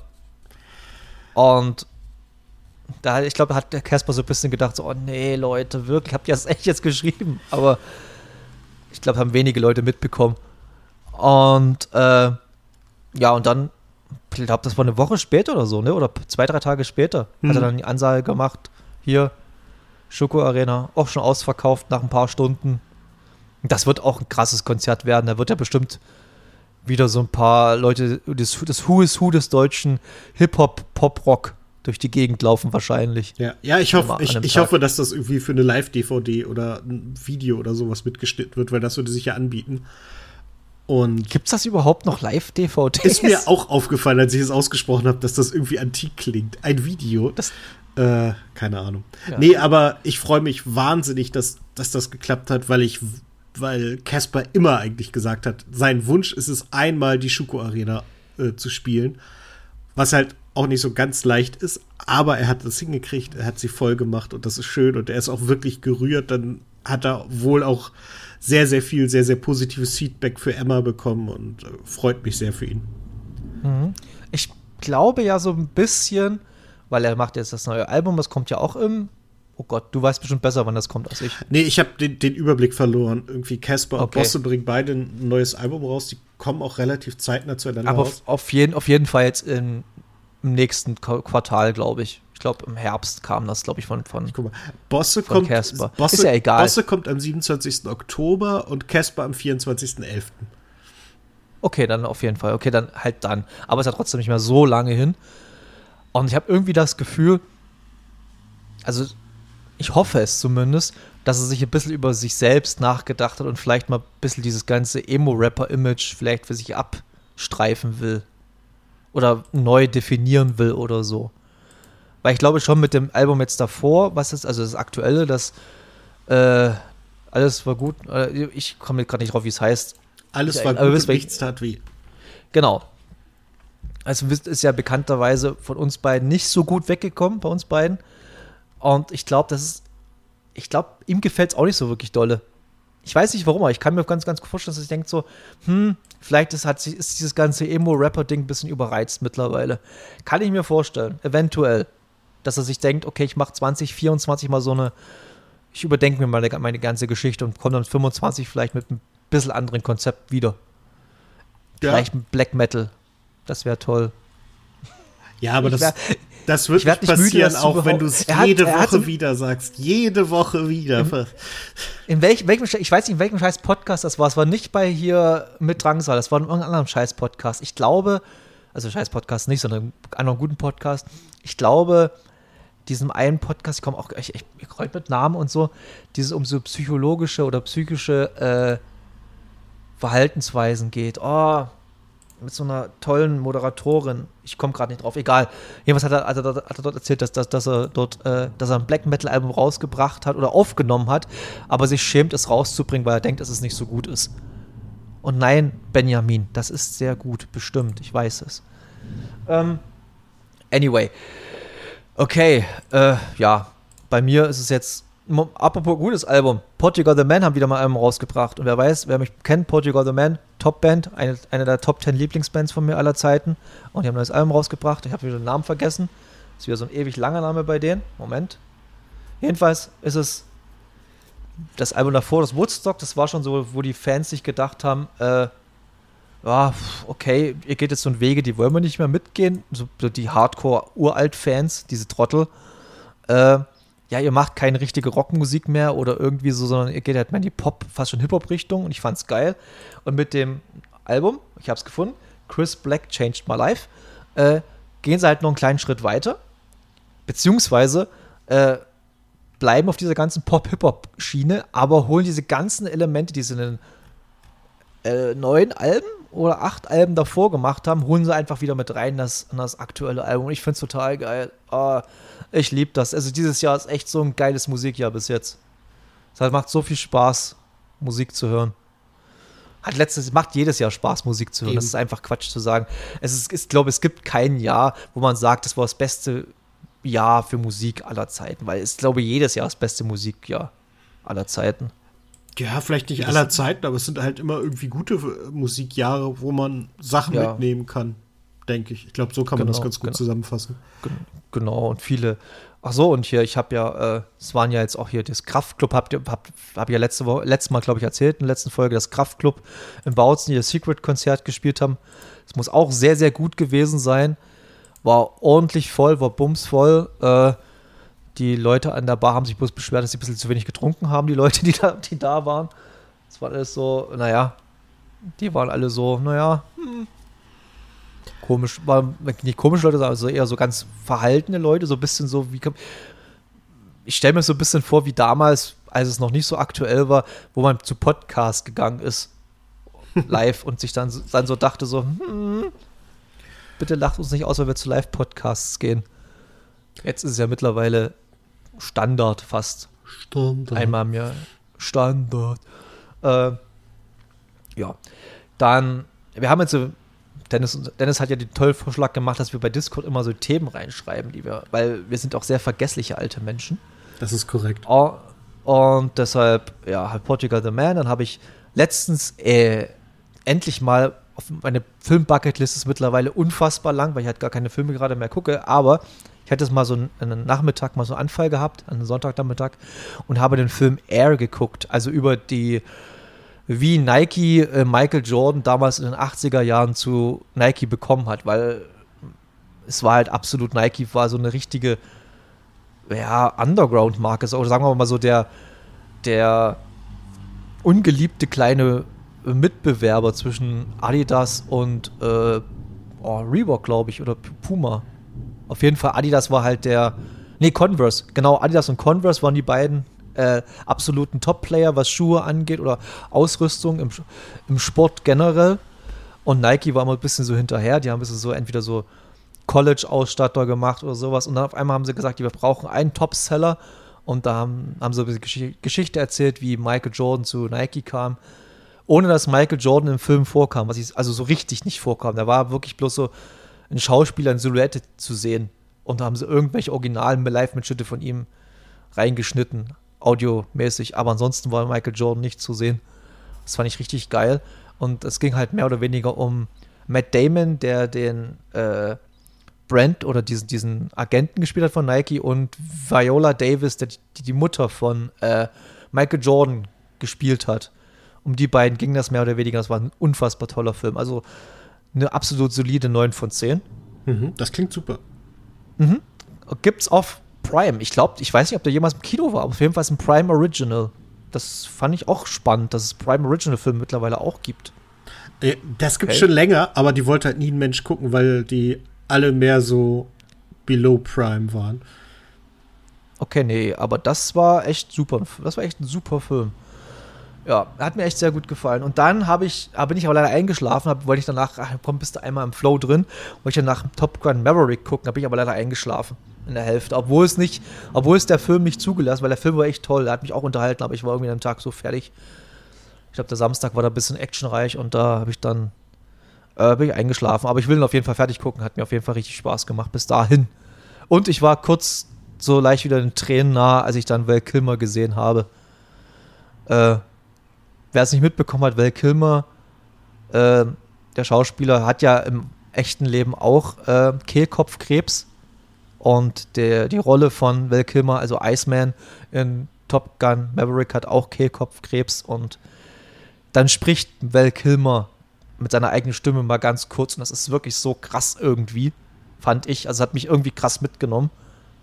Und da, ich glaube, hat der Casper so ein bisschen gedacht, so, oh nee, Leute, wirklich, habt ihr das echt jetzt geschrieben? Aber ich glaube, haben wenige Leute mitbekommen. Und äh, ja, und dann, ich glaube, das war eine Woche später oder so, ne? Oder zwei, drei Tage später Hm. hat er dann die Ansage gemacht, hier, Schoko Arena, auch schon ausverkauft nach ein paar Stunden. Das wird auch ein krasses Konzert werden. Da wird ja bestimmt wieder so ein paar Leute, das, das Who is Who des deutschen Hip-Hop, Pop-Rock durch die Gegend laufen wahrscheinlich. Ja, ja ich, hoffe, ich, ich hoffe, dass das irgendwie für eine Live-DVD oder ein Video oder sowas mitgeschnitten wird, weil das würde sich ja anbieten. Und Gibt es das überhaupt noch Live-DVDs? ist mir auch aufgefallen, als ich es ausgesprochen habe, dass das irgendwie antik klingt. Ein Video. Das- äh, keine Ahnung. Ja. Nee, aber ich freue mich wahnsinnig, dass, dass das geklappt hat, weil ich, weil Casper immer eigentlich gesagt hat, sein Wunsch ist es, einmal die Schuko Arena äh, zu spielen. Was halt auch nicht so ganz leicht ist, aber er hat das hingekriegt, er hat sie voll gemacht und das ist schön und er ist auch wirklich gerührt. Dann hat er wohl auch sehr, sehr viel, sehr, sehr positives Feedback für Emma bekommen und äh, freut mich sehr für ihn. Ich glaube ja so ein bisschen, weil er macht jetzt das neue Album, das kommt ja auch im. Oh Gott, du weißt bestimmt besser, wann das kommt als ich. Nee, ich habe den, den Überblick verloren. Irgendwie Casper und Okay. Bosse bringen beide ein neues Album raus. Die kommen auch relativ zeitnah zueinander Aber raus. auf, auf, jeden, auf jeden Fall jetzt in, im nächsten Qu- Quartal, glaube ich. Ich glaube, im Herbst kam das, glaube ich, von. von Guck mal, Bosse Von kommt, Casper. Bosse, Ist ja egal. Bosse kommt am 27. Oktober und Casper am 24.11. okay, dann auf jeden Fall. Okay, dann halt dann. Aber es ist ja trotzdem nicht mehr so lange hin. Und ich habe irgendwie das Gefühl, also ich hoffe es zumindest, dass er sich ein bisschen über sich selbst nachgedacht hat und vielleicht mal ein bisschen dieses ganze Emo-Rapper-Image vielleicht für sich abstreifen will. Oder neu definieren will oder so. Weil ich glaube schon mit dem Album jetzt davor, was ist, also das aktuelle, das äh, alles war gut. Äh, ich komme gerade nicht drauf, wie es heißt. Alles war gut wisst und nichts tat weh. Genau. Also wisst- ist ja bekannterweise von uns beiden nicht so gut weggekommen, bei uns beiden. Und ich glaube, das ist, ich glaube, ihm gefällt es auch nicht so wirklich dolle. Ich weiß nicht warum, aber ich kann mir ganz, ganz gut vorstellen, dass ich denke so, hm, vielleicht ist, hat ist dieses ganze Emo-Rapper-Ding ein bisschen überreizt mittlerweile. Kann ich mir vorstellen, eventuell, dass er sich denkt, okay, ich mache 2024 mal so eine, ich überdenke mir meine, meine ganze Geschichte und komme dann 25 vielleicht mit einem bisschen anderen Konzept wieder. Ja, Vielleicht ein Black Metal. Das wäre toll. ja aber Ich das, wär- das wird nicht müde, passieren, zu auch wenn du es hat- jede er Woche wieder sagst. Jede Woche wieder. In welch, welchem, ich weiß nicht, in welchem scheiß Podcast das war. Es war nicht bei hier mit Drangsal, das war in irgendeinem anderen scheiß Podcast. Ich glaube, also scheiß Podcast nicht, sondern einen anderen guten Podcast. Ich glaube, diesem einen Podcast, ich komme auch, ich, ich, ich mit Namen und so, dieses um so psychologische oder psychische äh, Verhaltensweisen geht. Oh, mit so einer tollen Moderatorin. Ich komme gerade nicht drauf. Egal. Jedenfalls hat er, hat hat er dort erzählt, dass, dass, dass er dort, äh, dass er ein Black Metal Album rausgebracht hat oder aufgenommen hat, aber sich schämt, es rauszubringen, weil er denkt, dass es nicht so gut ist. Und nein, Benjamin, das ist sehr gut, bestimmt. Ich weiß es. Ähm, anyway. Okay, äh, ja. Bei mir ist es jetzt, apropos gutes Album, Portugal the Man haben wieder mal ein Album rausgebracht. Und wer weiß, wer mich kennt, Portugal the Man, Top-Band, eine, eine der Top 10 Lieblingsbands von mir aller Zeiten. Und die haben ein neues Album rausgebracht. Ich habe wieder den Namen vergessen. Ist wieder so ein ewig langer Name bei denen. Moment. Jedenfalls ist es das Album davor, das Woodstock, das war schon so, wo die Fans sich gedacht haben, äh, ja, okay, ihr geht jetzt so einen Wege, die wollen wir nicht mehr mitgehen. So die Hardcore-Uralt-Fans, diese Trottel. Äh, ja, ihr macht keine richtige Rockmusik mehr oder irgendwie so, sondern ihr geht halt mehr in die Pop, fast schon Hip-Hop-Richtung und ich fand's geil. Und mit dem Album, ich hab's gefunden, Chris Black Changed My Life, äh, gehen sie halt noch einen kleinen Schritt weiter. Beziehungsweise äh, bleiben auf dieser ganzen Pop-Hip-Hop-Schiene, aber holen diese ganzen Elemente, die sie in den äh, neun Alben oder acht Alben davor gemacht haben, holen sie einfach wieder mit rein in das, das aktuelle Album. Ich finde es total geil. Ah, ich liebe das. Also dieses Jahr ist echt so ein geiles Musikjahr bis jetzt. Es macht so viel Spaß, Musik zu hören. Hat letztes, macht jedes Jahr Spaß, Musik zu hören. Das Eben. ist einfach Quatsch zu sagen. Es ist, ich glaube, es gibt kein Jahr, wo man sagt, das war das beste Jahr für Musik aller Zeiten, weil es, glaube ich, jedes Jahr das beste Musikjahr aller Zeiten. Ja, vielleicht nicht Das- aller Zeiten, aber es sind halt immer irgendwie gute äh, Musikjahre, wo man Sachen Ja. mitnehmen kann. denke ich. Ich glaube, so kann man Genau, das ganz gut genau. zusammenfassen. Gen- Genau, und viele. Ach so, und hier, ich habe ja, äh, es waren ja jetzt auch hier das Kraftclub, habt ihr, hab, hab ja letzte Woche, letztes Mal, glaube ich, erzählt, in der letzten Folge, das Kraftclub in Bautzen, die das Secret-Konzert gespielt haben. Es muss auch sehr, sehr gut gewesen sein. War ordentlich voll, war bumsvoll. Äh, die Leute an der Bar haben sich bloß beschwert, dass sie ein bisschen zu wenig getrunken haben, die Leute, die da, die da waren. Es war alles so, naja, die waren alle so, naja, hm. komisch, war nicht komische Leute, sondern so eher so ganz verhaltene Leute, so ein bisschen so wie. Ich stelle mir so ein bisschen vor, wie damals, als es noch nicht so aktuell war, wo man zu Podcast gegangen ist, live und sich dann, so- dann so dachte, so, hm, bitte lacht uns nicht aus, wenn wir zu Live-Podcasts gehen. Jetzt ist es ja mittlerweile Standard fast. Standard. Einmal im Jahr. Standard. Äh, ja. Dann, wir haben jetzt so, Dennis, Dennis hat ja den tollen Vorschlag gemacht, dass wir bei Discord immer so Themen reinschreiben, die wir, weil wir sind auch sehr vergessliche alte Menschen. Das ist korrekt. Oh, Und deshalb, ja, halt Portugal the Man. Dann habe ich letztens äh, endlich mal auf meine Film-Bucketlist ist mittlerweile unfassbar lang, weil ich halt gar keine Filme gerade mehr gucke. Aber ich hatte es mal so einen, Nachmittag, mal so einen Anfall gehabt, einen Sonntagnachmittag, und habe den Film Air geguckt. Also über die, wie Nike äh, Michael Jordan damals in den 80er Jahren zu Nike bekommen hat, weil es war halt absolut Nike, war so eine richtige ja, Underground-Marke ist, oder sagen wir mal so der, der ungeliebte kleine Mitbewerber zwischen Adidas und äh, oh, Reebok, glaube ich, oder Puma. Auf jeden Fall, Adidas war halt der, nee, Converse, genau, Adidas und Converse waren die beiden äh, absoluten Top-Player, was Schuhe angeht oder Ausrüstung im, im Sport generell. Und Nike war immer ein bisschen so hinterher, die haben ein bisschen so entweder so College-Ausstatter gemacht oder sowas. Und dann auf einmal haben sie gesagt, wir brauchen einen Top-Seller. Und da haben, haben sie ein bisschen Gesch Geschichte erzählt, wie Michael Jordan zu Nike kam. Ohne dass Michael Jordan im Film vorkam, was ich, also so richtig nicht vorkam. Da war wirklich bloß so ein Schauspieler in Silhouette zu sehen. Und da haben sie irgendwelche originalen Live-Mitschnitte von ihm reingeschnitten, audiomäßig. Aber ansonsten war Michael Jordan nicht zu sehen. Das fand ich richtig geil. Und es ging halt mehr oder weniger um Matt Damon, der den äh, Brand oder diesen, diesen Agenten gespielt hat von Nike und Viola Davis, der die, die Mutter von äh, Michael Jordan gespielt hat. Um die beiden ging das mehr oder weniger. Das war ein unfassbar toller Film. Also eine absolut solide 9 von 10. Mhm, das klingt super. Mhm. Gibt's auf Prime. Ich glaube, ich weiß nicht, ob der jemals im Kino war, aber auf jeden Fall ist ein Prime Original. Das fand ich auch spannend, dass es Prime Original Filme mittlerweile auch gibt. Äh, Das gibt's Okay. schon länger, aber die wollte halt nie ein Mensch gucken, weil die alle mehr so below Prime waren. Okay, nee, aber das war echt super. Das war echt ein super Film. Ja, hat mir echt sehr gut gefallen. Und dann habe ich, bin ich aber leider eingeschlafen, hab, wollte ich danach, ach, komm, bist du einmal im Flow drin, wollte ich danach Top Gun Maverick gucken, bin ich aber leider eingeschlafen in der Hälfte. Obwohl es nicht, obwohl es der Film nicht zugelassen, weil der Film war echt toll, der hat mich auch unterhalten, aber ich war irgendwie an dem Tag so fertig. Ich glaube, der Samstag war da ein bisschen actionreich und da habe ich dann, äh, bin ich eingeschlafen. Aber ich will ihn auf jeden Fall fertig gucken, hat mir auf jeden Fall richtig Spaß gemacht bis dahin. Und ich war kurz so leicht wieder den Tränen nah, als ich dann Val Kilmer gesehen habe. Äh, wer es nicht mitbekommen hat, Val Kilmer, äh, der Schauspieler, hat ja im echten Leben auch äh, Kehlkopfkrebs. Und der, die Rolle von Val Kilmer, also Iceman in Top Gun Maverick, hat auch Kehlkopfkrebs. Und dann spricht Val Kilmer mit seiner eigenen Stimme mal ganz kurz. Und das ist wirklich so krass irgendwie, fand ich. Also hat mich irgendwie krass mitgenommen,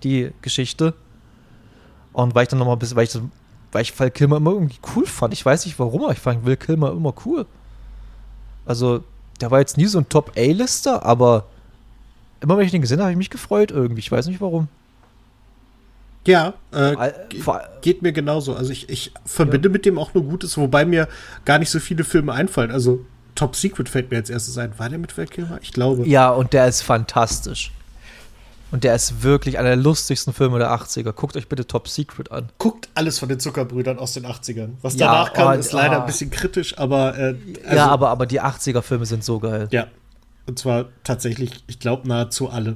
die Geschichte. Und weil ich dann noch mal ein bisschen, weil ich, weil ich Val Kilmer immer irgendwie cool fand. Ich weiß nicht warum, aber ich fand Val Kilmer immer cool. Also, der war jetzt nie so ein Top-A-Lister, aber immer wenn ich den gesehen habe, habe ich mich gefreut irgendwie. Ich weiß nicht warum. Ja, äh, geht mir genauso. Also ich, ich verbinde mit dem auch nur Gutes, wobei mir gar nicht so viele Filme einfallen. Also Top Secret fällt mir als erstes ein. War der mit Val Kilmer? Ich glaube. Ja, und der ist fantastisch. Und der ist wirklich einer der lustigsten Filme der 80er. Guckt euch bitte Top Secret an. Guckt alles von den Zuckerbrüdern aus den 80ern. Was Ja, danach kam, oh, ist leider ah. ein bisschen kritisch, aber äh, also, ja, aber, aber die 80er-Filme sind so geil. ja. Und zwar tatsächlich, ich glaube, nahezu alle.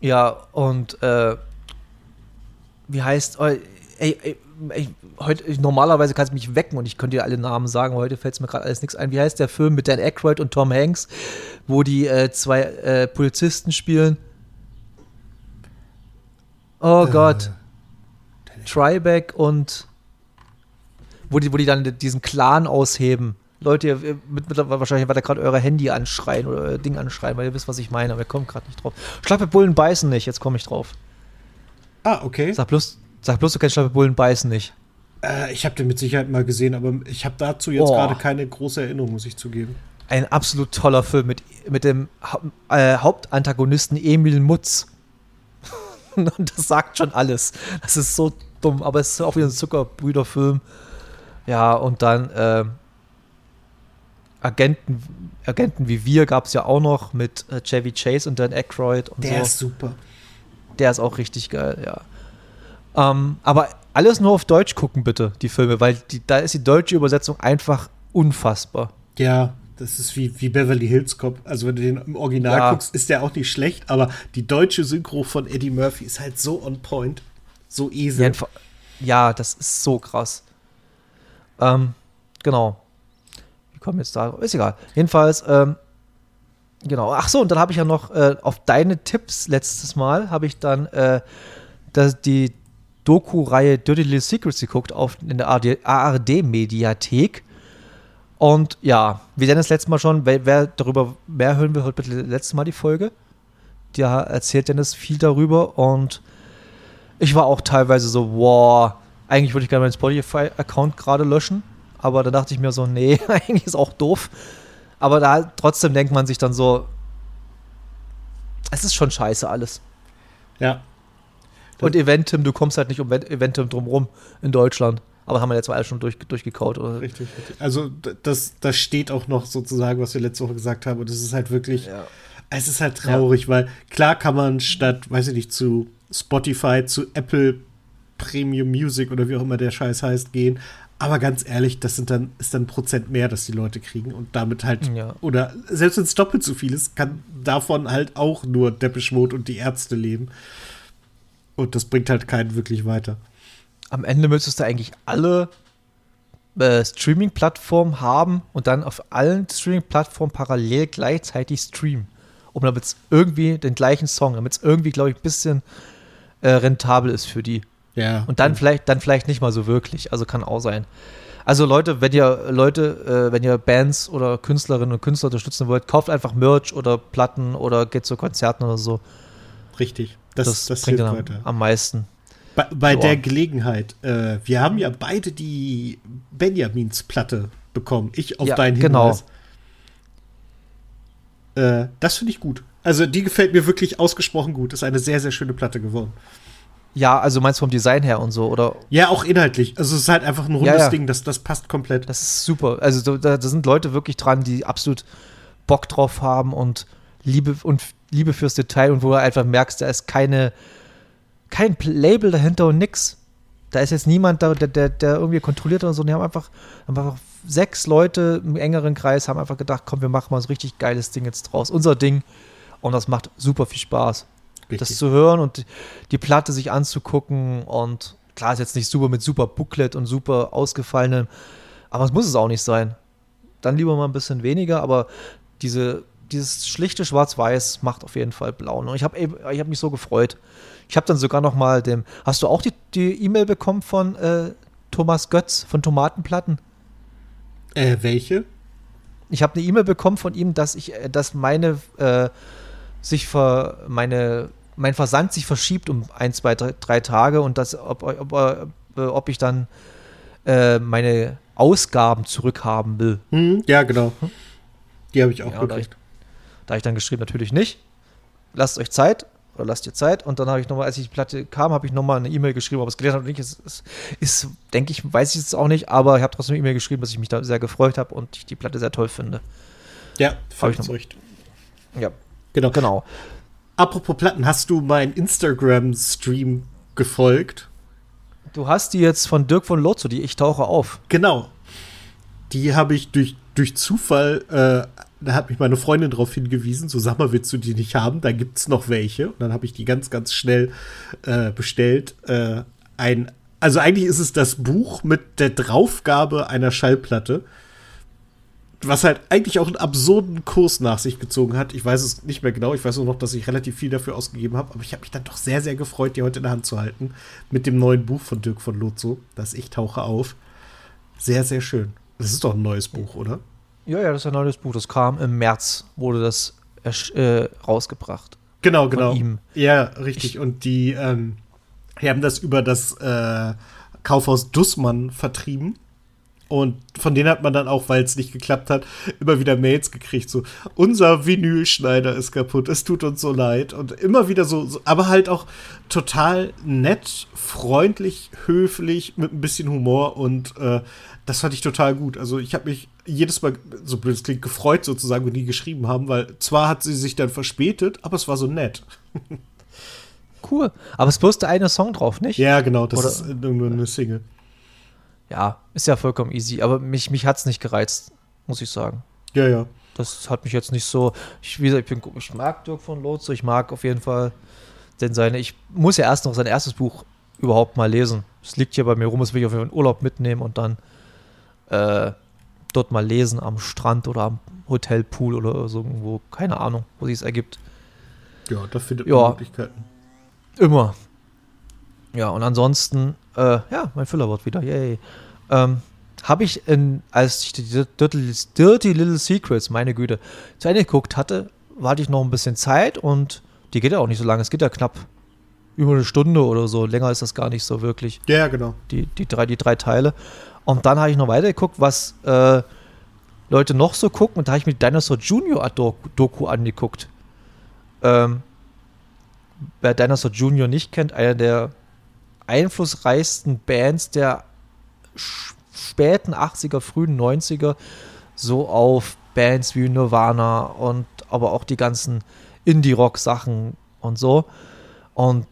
Ja, und äh, wie heißt. Oh, ey, ey, ey, heute, normalerweise kannst du mich wecken und ich könnte dir alle Namen sagen, aber heute fällt es mir gerade alles nichts ein. Wie heißt der Film mit Dan Aykroyd und Tom Hanks, wo die äh, zwei äh, Polizisten spielen. Oh Äh, Gott. Tribeck und wo die, wo die dann diesen Clan ausheben. Leute, ihr, mit, mit, wahrscheinlich werdet ihr gerade eure Handy anschreien oder euer Ding anschreien, weil ihr wisst, was ich meine, aber ihr kommt gerade nicht drauf. Schlappebullen beißen nicht, jetzt komme ich drauf. Ah, okay. Sag bloß, sag bloß, du kennst Schlappebullen beißen nicht. Äh, ich habe den mit Sicherheit mal gesehen, aber ich habe dazu jetzt Oh. gerade keine große Erinnerung, muss ich zugeben. Ein absolut toller Film mit, mit dem Hau äh, Hauptantagonisten Emil Mutz. Und das sagt schon alles. Das ist so dumm, aber es ist auch wieder ein Zuckerbrüderfilm. Ja, und dann äh, Agenten, Agenten wie wir gab es ja auch noch mit äh, Chevy Chase und Dan Aykroyd und Der so. ist super. Der ist auch richtig geil, ja. Ähm, aber alles nur auf Deutsch gucken, bitte, die Filme, weil die, da ist die deutsche Übersetzung einfach unfassbar. Ja, das ist wie, wie Beverly Hills Cop. Also, wenn du den im Original Ja. guckst, ist der auch nicht schlecht, aber die deutsche Synchro von Eddie Murphy ist halt so on point. So Ja, esel. einfach- ja, das ist so krass. Ähm, genau. Wie kommen jetzt da? Ist egal. Jedenfalls, ähm, genau. Ach so, und dann habe ich ja noch äh, auf deine Tipps letztes Mal habe ich dann äh, das, die Doku-Reihe Dirty Little Secrets geguckt auf, in der ARD-Mediathek. Und ja, wie Dennis letztes Mal schon, wer, wer darüber mehr hören will, hört bitte letztes Mal die Folge. Da erzählt Dennis viel darüber und ich war auch teilweise so, wow, eigentlich würde ich gerne meinen Spotify-Account gerade löschen. Aber da dachte ich mir so, nee, eigentlich ist auch doof. Aber da trotzdem denkt man sich dann so, es ist schon scheiße alles. Ja. Und Eventim, du kommst halt nicht um Eventim drumrum in Deutschland. Aber haben wir jetzt mal schon durch, durchgekaut. Oder? Richtig, richtig. Also, das, das steht auch noch sozusagen, was wir letzte Woche gesagt haben. Und es ist halt wirklich, Ja. es ist halt traurig, weil klar kann man statt, weiß ich nicht, zu Spotify, zu Apple Premium Music oder wie auch immer der Scheiß heißt, gehen. Aber ganz ehrlich, das sind dann, ist dann ein Prozent mehr, das die Leute kriegen und damit halt, Ja. oder selbst wenn es doppelt so viel ist, kann davon halt auch nur Depeche Mode und die Ärzte leben. Und das bringt halt keinen wirklich weiter. Am Ende müsstest du eigentlich alle äh, Streaming-Plattformen haben und dann auf allen Streaming-Plattformen parallel gleichzeitig streamen. Um damit es irgendwie den gleichen Song, damit es irgendwie, glaube ich, ein bisschen äh, rentabel ist für die. Ja. Und dann vielleicht, dann vielleicht nicht mal so wirklich. Also kann auch sein. Also Leute, wenn ihr Leute, äh, wenn ihr Bands oder Künstlerinnen und Künstler unterstützen wollt, kauft einfach Merch oder Platten oder geht zu Konzerten oder so. Richtig. Das, Das, das, bringt hilft dann am, am meisten. Bei, bei der Gelegenheit, äh, wir haben ja beide die Benjamins Platte bekommen. Ich auf Ja, deinen genau. Hinweis. Äh, das finde ich gut. Also die gefällt mir wirklich ausgesprochen gut. Ist eine sehr, sehr schöne Platte geworden. Ja, also meinst du vom Design her und so, oder? Ja, auch inhaltlich. Also es ist halt einfach ein rundes Ja, ja. Ding. Das, das passt komplett. Das ist super. Also so, da, da sind Leute wirklich dran, die absolut Bock drauf haben und Liebe und Liebe fürs Detail und wo du einfach merkst, da ist keine kein Label dahinter und nix. Da ist jetzt niemand da, der, der, der irgendwie kontrolliert oder so. Die haben einfach, haben einfach sechs Leute im engeren Kreis haben einfach gedacht, komm, wir machen mal so ein richtig geiles Ding jetzt draus. Unser Ding. Und das macht super viel Spaß das Richtig. zu hören und die Platte sich anzugucken und klar ist jetzt nicht super mit super Booklet und super ausgefallenem, aber es muss es auch nicht sein. Dann lieber mal ein bisschen weniger, aber diese, dieses schlichte Schwarz-Weiß macht auf jeden Fall blau. Und ich habe ich hab mich so gefreut. Ich habe dann sogar noch mal dem, hast du auch die E-Mail bekommen von äh, Thomas Götz von Tomatenplatten? Äh, welche? Ich habe eine E-Mail bekommen von ihm, dass ich, äh, dass meine äh, sich ver, meine, mein Versand sich verschiebt um ein, zwei, drei, drei Tage und dass, ob, ob, äh, ob ich dann äh, meine Ausgaben zurückhaben will. Hm, ja, genau. Die habe ich auch Ja, gekriegt. Da hab ich dann geschrieben, natürlich nicht. Lasst euch Zeit oder lasst ihr Zeit. Und dann habe ich nochmal, als ich die Platte kam, habe ich nochmal eine E-Mail geschrieben, ob es gelesen hat oder nicht. Es, es ist, denke ich, weiß ich jetzt auch nicht, aber ich habe trotzdem eine E-Mail geschrieben, dass ich mich da sehr gefreut habe und ich die Platte sehr toll finde. Ja, Hab ich noch- Recht. Ja, Genau. genau. Apropos Platten, hast du meinen Instagram-Stream gefolgt? Du hast die jetzt von Dirk von Lotzo, die Ich tauche auf. Genau. Die habe ich durch, durch Zufall, äh, da hat mich meine Freundin darauf hingewiesen, so sag mal, willst du die nicht haben? Da gibt es noch welche. Und dann habe ich die ganz, ganz schnell äh, bestellt. Äh, ein, also eigentlich ist es das Buch mit der Draufgabe einer Schallplatte. was halt eigentlich auch einen absurden Kurs nach sich gezogen hat. Ich weiß es nicht mehr genau. Ich weiß nur noch, dass ich relativ viel dafür ausgegeben habe. Aber ich habe mich dann doch sehr, sehr gefreut, die heute in der Hand zu halten. Mit dem neuen Buch von Dirk von Lotso. Das Ich tauche auf. Sehr, sehr schön. Das ist doch ein neues Buch, oder? Ja, ja, das ist ein neues Buch. Das kam im März, wurde das äh, rausgebracht. Genau, genau. Ihm. Ja, richtig. Ich, Und die, ähm, die haben das über das äh, Kaufhaus Dussmann vertrieben. Und von denen hat man dann auch, weil es nicht geklappt hat, immer wieder Mails gekriegt. So, unser Vinylschneider ist kaputt, es tut uns so leid. Und immer wieder so, so, aber halt auch total nett, freundlich, höflich, mit ein bisschen Humor. Und äh, das fand ich total gut. Also ich habe mich jedes Mal, so blöd es klingt, gefreut sozusagen, wenn die geschrieben haben, weil zwar hat sie sich dann verspätet, aber es war so nett. Cool. Aber es bloß der eine Song drauf, nicht? Ja, genau, das Oder, ist nur eine Single ja, ist ja vollkommen easy. Aber mich, mich hat es nicht gereizt, muss ich sagen. Ja, ja. Das hat mich jetzt nicht so. Ich, wie gesagt, ich, bin, ich mag Dirk von Lotso, ich mag auf jeden Fall denn seine. Ich muss ja erst noch sein erstes Buch überhaupt mal lesen. Es liegt hier bei mir rum, das will ich auf jeden Fall in Urlaub mitnehmen und dann äh, dort mal lesen am Strand oder am Hotelpool oder so irgendwo. Keine Ahnung, wo sich es ergibt. Ja, da findet man ja, Möglichkeiten. Immer. Ja, und ansonsten, äh, ja, mein Füllerwort wieder, yay. Ähm, habe ich, in, als ich die Dirty, Dirty, Little Secrets, meine Güte, zu Ende geguckt hatte, hatte ich noch ein bisschen Zeit und die geht ja auch nicht so lange. Es geht ja knapp über eine Stunde oder so. Länger ist das gar nicht so wirklich. Ja, genau. Die, die, drei, die drei Teile. Und dann habe ich noch weiter geguckt, was äh, Leute noch so gucken. Und da habe ich mir Dinosaur Junior Doku angeguckt. Ähm, wer Dinosaur Junior nicht kennt, einer der einflussreichsten Bands der späten 80er, frühen 90er, so auf Bands wie Nirvana und aber auch die ganzen Indie-Rock-Sachen und so. Und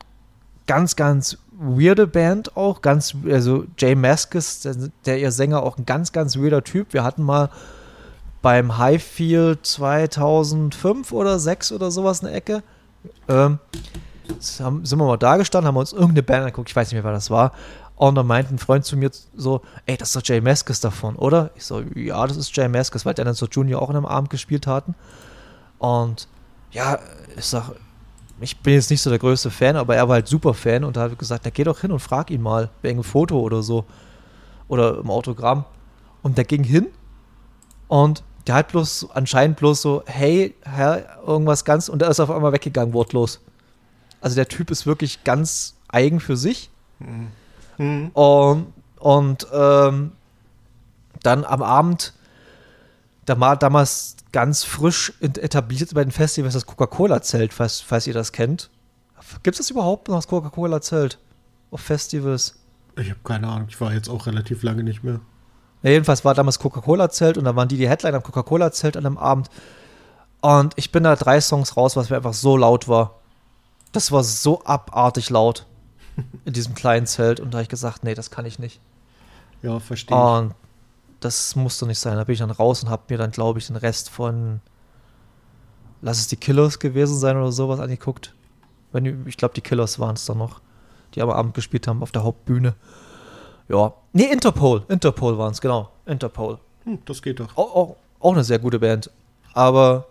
ganz, ganz weirde Band auch, ganz, also Jay Maskis, der, der ihr Sänger, auch ein ganz, ganz weirder Typ. Wir hatten mal beim Highfield 2005 oder 6 oder sowas eine Ecke. Ähm, haben, sind wir mal da gestanden, haben uns irgendeine Band angeguckt, ich weiß nicht mehr, wer das war. Und dann meinte ein Freund zu mir so, ey, das ist doch Jay Maskis davon, oder? Ich so, ja, das ist Jay Maskis, weil der dann so Junior auch in einem Abend gespielt hatten. Und ja, ich sag, ich bin jetzt nicht so der größte Fan, aber er war halt super Fan und da habe ich gesagt, na geh doch hin und frag ihn mal, wegen Foto oder so. Oder im Autogramm. Und der ging hin und der hat bloß anscheinend bloß so, hey, Herr, irgendwas ganz, und er ist auf einmal weggegangen, wortlos. Also der Typ ist wirklich ganz eigen für sich. Mhm. Und, und ähm, dann am Abend, da war damals ganz frisch etabliert bei den Festivals das Coca-Cola-Zelt, falls, falls ihr das kennt. Gibt es das überhaupt noch, das Coca-Cola-Zelt auf Festivals? Ich habe keine Ahnung, ich war jetzt auch relativ lange nicht mehr. Ja, jedenfalls war damals Coca-Cola-Zelt und da waren die die Headline am Coca-Cola-Zelt an einem Abend. Und ich bin da drei Songs raus, was mir einfach so laut war. Das war so abartig laut in diesem kleinen Zelt und da habe ich gesagt, nee, das kann ich nicht. Ja, verstehe. Und das musste nicht sein. Da bin ich dann raus und habe mir dann, glaube ich, den Rest von Lass es die Killers gewesen sein oder sowas angeguckt. Wenn, ich glaube, die Killers waren es dann noch, die am Abend gespielt haben auf der Hauptbühne. Ja. Nee, Interpol. Interpol waren es, genau. Interpol. Hm, das geht doch. Auch, auch, auch eine sehr gute Band. Aber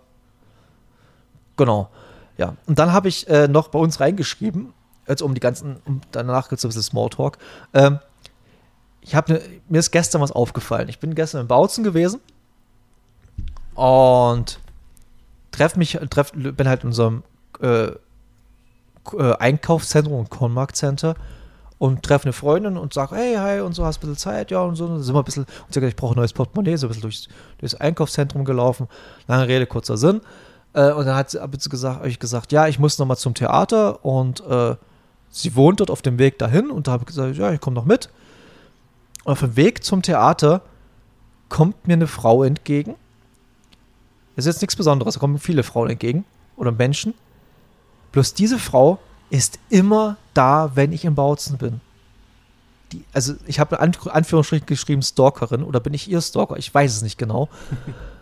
genau. Ja, und dann habe ich äh, noch bei uns reingeschrieben, jetzt um die ganzen, um, danach gibt es ein bisschen Smalltalk. Ähm, ich habe ne, mir ist gestern was aufgefallen. Ich bin gestern in Bautzen gewesen und treff mich, treff, bin halt in unserem äh, äh, Einkaufszentrum und Conmark Center und treffe eine Freundin und sage, hey, hi, und so, hast ein bisschen Zeit, ja, und so, dann sind wir ein bisschen, und sagt, ich brauche ein neues Portemonnaie, so ein bisschen durchs, durchs Einkaufszentrum gelaufen. Lange Rede, kurzer Sinn. Äh, und dann hat sie, gesagt, ich gesagt, ja, ich muss nochmal zum Theater und äh, sie wohnt dort auf dem Weg dahin und da habe ich gesagt, ja, ich komme noch mit. Und auf dem Weg zum Theater kommt mir eine Frau entgegen. Das ist jetzt nichts Besonderes, da kommen viele Frauen entgegen oder Menschen. Bloß diese Frau ist immer da, wenn ich in Bautzen bin. Die, also ich habe in Anführungsstrichen geschrieben Stalkerin oder bin ich ihr Stalker? Ich weiß es nicht genau.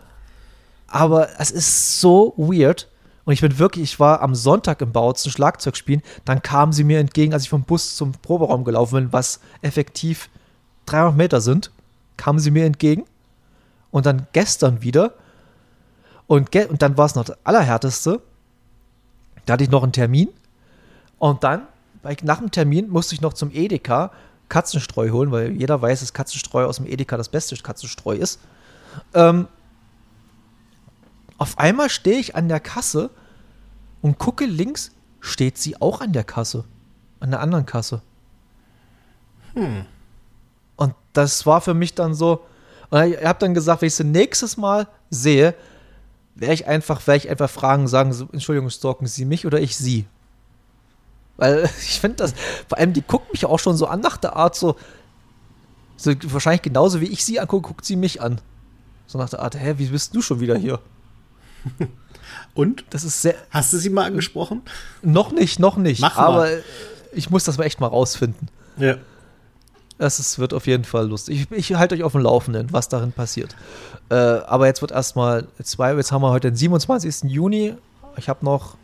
aber es ist so weird. Und ich bin wirklich, ich war am Sonntag im Bautzen Schlagzeug spielen, dann kam sie mir entgegen, als ich vom Bus zum Proberaum gelaufen bin, was effektiv 300 Meter sind, kam sie mir entgegen und dann gestern wieder. Und, ge und dann war es noch das Allerhärteste. Da hatte ich noch einen Termin. Und dann, nach dem Termin, musste ich noch zum Edeka Katzenstreu holen, weil jeder weiß, dass Katzenstreu aus dem Edeka das beste Katzenstreu ist. Ähm, auf einmal stehe ich an der Kasse und gucke links, steht sie auch an der Kasse. An der anderen Kasse. Hm. Und das war für mich dann so, und ich habe dann gesagt, wenn ich sie nächstes Mal sehe, werde ich einfach, werde ich einfach fragen, sagen, Entschuldigung, stalken Sie mich oder ich Sie? Weil ich finde das, vor allem die guckt mich auch schon so an nach der Art so, so wahrscheinlich genauso wie ich sie angucke, guckt sie mich an. So nach der Art, hä, wie bist du schon wieder hier? Und? Das ist sehr. Hast du sie mal angesprochen? Noch nicht, noch nicht. Mach aber mal. ich muss das mal echt mal rausfinden. Ja. Es ist, wird auf jeden Fall lustig. Ich, ich halte euch auf dem Laufenden, was darin passiert. Äh, aber jetzt wird erstmal zwei, jetzt haben wir heute den 27. Juni. Ich habe noch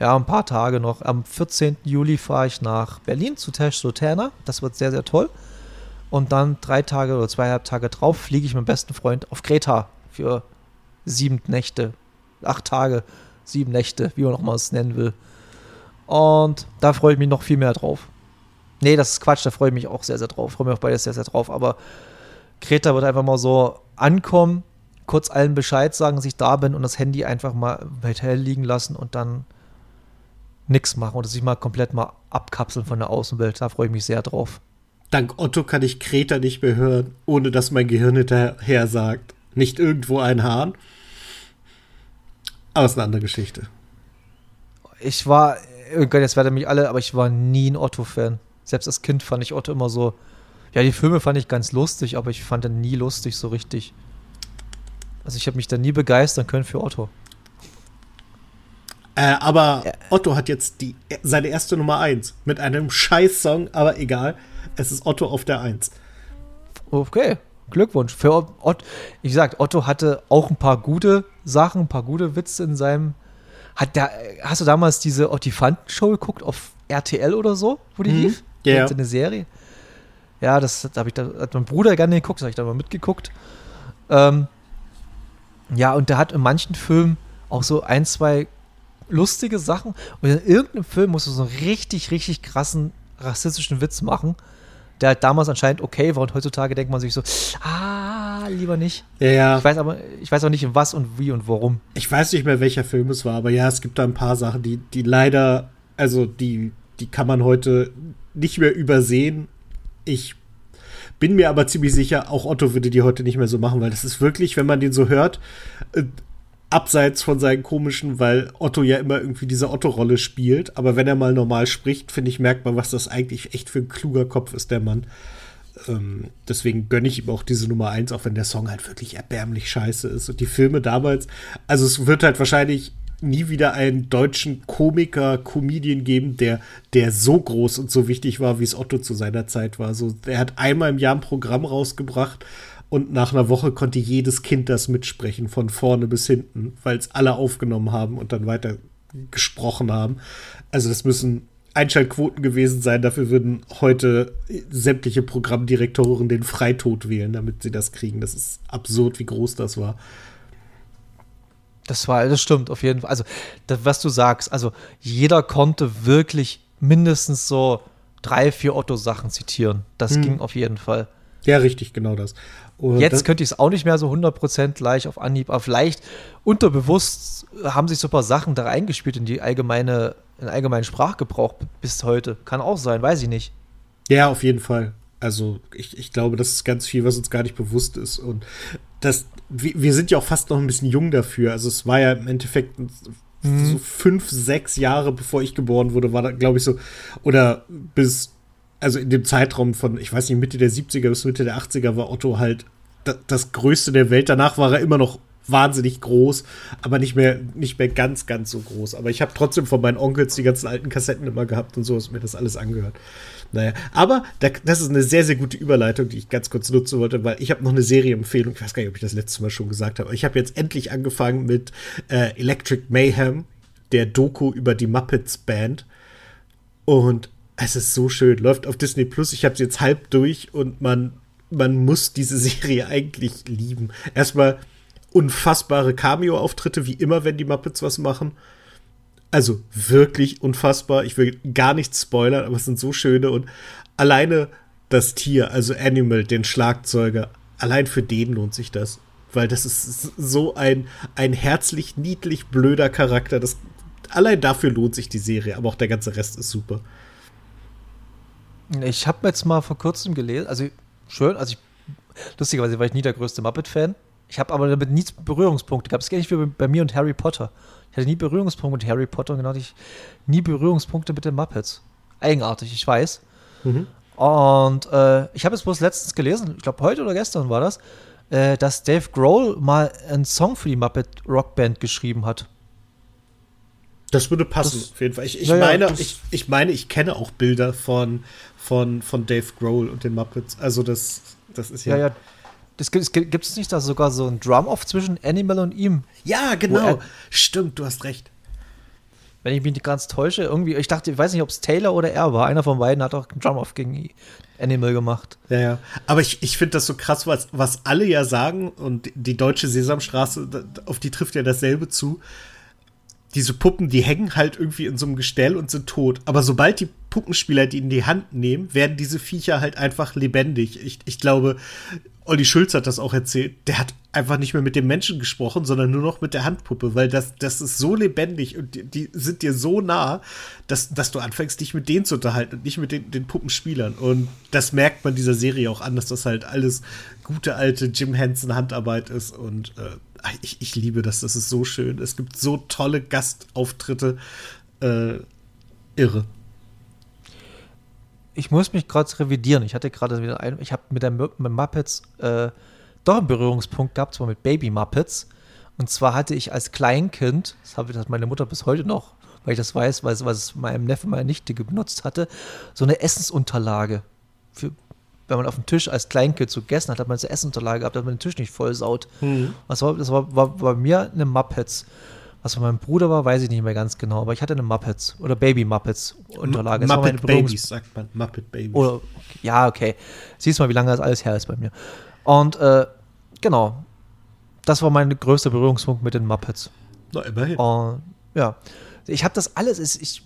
ja, ein paar Tage noch. Am 14. Juli fahre ich nach Berlin zu Tesh Soterna. Das wird sehr, sehr toll. Und dann drei Tage oder zweieinhalb Tage drauf fliege ich mit meinem besten Freund auf Kreta für sieben Nächte, acht Tage, sieben Nächte, wie man auch mal es nennen will. Und da freue ich mich noch viel mehr drauf. Nee, das ist Quatsch, da freue ich mich auch sehr, sehr drauf. Freue mich auch beides sehr, sehr drauf. Aber Kreta wird einfach mal so ankommen, kurz allen Bescheid sagen, dass ich da bin und das Handy einfach mal im liegen lassen und dann nichts machen oder sich mal komplett mal abkapseln von der Außenwelt. Da freue ich mich sehr drauf. Dank Otto kann ich Kreta nicht mehr hören, ohne dass mein Gehirn hinterher sagt. Nicht irgendwo ein Hahn. Aber es ist eine andere Geschichte. Ich war, oh Gott, jetzt werden mich alle, aber ich war nie ein Otto-Fan. Selbst als Kind fand ich Otto immer so. Ja, die Filme fand ich ganz lustig, aber ich fand ihn nie lustig so richtig. Also ich habe mich da nie begeistern können für Otto. Äh, aber ja. Otto hat jetzt die, seine erste Nummer 1 mit einem Scheiß-Song, aber egal. Es ist Otto auf der 1. Okay, Glückwunsch. Für Otto, ich sag, Otto hatte auch ein paar gute Sachen, ein paar gute Witze in seinem. Hat der, hast du damals diese Ottifanten-Show geguckt auf RTL oder so, wo die hm, lief? Ja. Yeah. Eine Serie. Ja, das habe ich da, hat mein Bruder gerne geguckt, das habe ich da mal mitgeguckt. Ähm, ja, und der hat in manchen Filmen auch so ein, zwei lustige Sachen und in irgendeinem Film musst du so einen richtig, richtig krassen rassistischen Witz machen, der halt damals anscheinend okay war und heutzutage denkt man sich so, ah, lieber nicht. Ja, ja. Ich weiß aber, ich weiß auch nicht, was und wie und warum. Ich weiß nicht mehr, welcher Film es war, aber ja, es gibt da ein paar Sachen, die, die leider, also die, die kann man heute nicht mehr übersehen. Ich bin mir aber ziemlich sicher, auch Otto würde die heute nicht mehr so machen, weil das ist wirklich, wenn man den so hört, äh, abseits von seinen komischen, weil Otto ja immer irgendwie diese Otto-Rolle spielt. Aber wenn er mal normal spricht, finde ich, merkt man, was das eigentlich echt für ein kluger Kopf ist, der Mann. Ähm, deswegen gönne ich ihm auch diese Nummer eins, auch wenn der Song halt wirklich erbärmlich scheiße ist. Und die Filme damals, also es wird halt wahrscheinlich nie wieder einen deutschen Komiker, Comedian geben, der, der so groß und so wichtig war, wie es Otto zu seiner Zeit war. So, er hat einmal im Jahr ein Programm rausgebracht und nach einer Woche konnte jedes Kind das mitsprechen, von vorne bis hinten, weil es alle aufgenommen haben und dann weiter gesprochen haben. Also das müssen Einschaltquoten gewesen sein. Dafür würden heute sämtliche Programmdirektoren den Freitod wählen, damit sie das kriegen. Das ist absurd, wie groß das war. Das war, das stimmt auf jeden Fall. Also, das, was du sagst, also jeder konnte wirklich mindestens so drei, vier Otto-Sachen zitieren. Das hm. ging auf jeden Fall. Ja, richtig, genau das. Und Jetzt könnte ich es auch nicht mehr so 100% gleich auf Anhieb, aber vielleicht unterbewusst haben sich so ein paar Sachen da reingespielt in die allgemeine, in den allgemeinen Sprachgebrauch bis heute. Kann auch sein, weiß ich nicht. Ja, auf jeden Fall. Also ich, ich glaube, das ist ganz viel, was uns gar nicht bewusst ist. Und das, wir, wir sind ja auch fast noch ein bisschen jung dafür. Also es war ja im Endeffekt mhm. so fünf, sechs Jahre, bevor ich geboren wurde, war da, glaube ich, so, oder bis also in dem Zeitraum von, ich weiß nicht, Mitte der 70er bis Mitte der 80er war Otto halt das Größte der Welt. Danach war er immer noch wahnsinnig groß, aber nicht mehr, nicht mehr ganz, ganz so groß. Aber ich habe trotzdem von meinen Onkels die ganzen alten Kassetten immer gehabt und so ist mir das alles angehört. Naja, aber das ist eine sehr, sehr gute Überleitung, die ich ganz kurz nutzen wollte, weil ich habe noch eine Serieempfehlung. Ich weiß gar nicht, ob ich das letzte Mal schon gesagt habe. Ich habe jetzt endlich angefangen mit äh, Electric Mayhem, der Doku über die Muppets Band. Und es ist so schön. Läuft auf Disney Plus. Ich habe es jetzt halb durch und man man muss diese Serie eigentlich lieben. Erstmal unfassbare Cameo-Auftritte, wie immer, wenn die Muppets was machen. Also wirklich unfassbar. Ich will gar nichts spoilern, aber es sind so schöne und alleine das Tier, also Animal, den Schlagzeuger, allein für den lohnt sich das. Weil das ist so ein, ein herzlich, niedlich, blöder Charakter. Das, allein dafür lohnt sich die Serie, aber auch der ganze Rest ist super. Ich habe jetzt mal vor kurzem gelesen, also schön, also ich, lustigerweise war ich nie der größte Muppet-Fan. Ich habe aber damit nie Berührungspunkte gehabt. Das ist ähnlich wie bei mir und Harry Potter. Ich hatte nie Berührungspunkte mit Harry Potter und genau ich nie Berührungspunkte mit den Muppets. Eigenartig, ich weiß. Mhm. Und äh, ich habe es bloß letztens gelesen, ich glaube heute oder gestern war das, äh, dass Dave Grohl mal einen Song für die Muppet Rockband geschrieben hat. Das würde passen, das, auf jeden Fall. Ich, ich ja, meine, ich, ich meine, ich kenne auch Bilder von, von, von Dave Grohl und den Muppets. Also das, das ist ja. Ja, ja. Das gibt, gibt es nicht da sogar so ein Drum-Off zwischen Animal und ihm? Ja, genau. Stimmt, du hast recht. Wenn ich mich nicht ganz täusche, irgendwie, ich dachte, ich weiß nicht, ob es Taylor oder er war. Einer von beiden hat auch einen Drum-Off gegen Animal gemacht. Ja, ja. Aber ich, ich finde das so krass, was, was alle ja sagen, und die deutsche Sesamstraße, auf die trifft ja dasselbe zu diese Puppen, die hängen halt irgendwie in so einem Gestell und sind tot. Aber sobald die Puppenspieler die in die Hand nehmen, werden diese Viecher halt einfach lebendig. Ich, ich glaube, Olli Schulz hat das auch erzählt. Der hat einfach nicht mehr mit dem Menschen gesprochen, sondern nur noch mit der Handpuppe, weil das, das ist so lebendig und die, die sind dir so nah, dass, dass du anfängst, dich mit denen zu unterhalten und nicht mit den, den Puppenspielern. Und das merkt man dieser Serie auch an, dass das halt alles gute alte Jim Henson Handarbeit ist und äh, ich, ich liebe das, das ist so schön. Es gibt so tolle Gastauftritte. Äh, irre. Ich muss mich gerade revidieren. Ich hatte gerade wieder ein, ich habe mit der mit Muppets äh, doch einen Berührungspunkt gehabt, zwar mit Baby Muppets. Und zwar hatte ich als Kleinkind, das habe das meine Mutter bis heute noch, weil ich das weiß, weil es, weil es meinem Neffen, meine Nichte benutzt hatte, so eine Essensunterlage für wenn man auf dem Tisch als Kleinkind so gegessen hat, hat man so Essenunterlage gehabt, dass man den Tisch nicht voll saut. Mhm. Das, war, das war, war, bei mir eine Muppets. Was bei meinem Bruder war, weiß ich nicht mehr ganz genau, aber ich hatte eine Muppets oder Baby Muppets Unterlage. M Muppet Babies sagt man, Muppet Babies. Oder, ja, okay. Siehst mal, wie lange das alles her ist bei mir. Und äh, genau, das war mein größter Berührungspunkt mit den Muppets. Na, immerhin. Und, ja, ich habe das alles, ich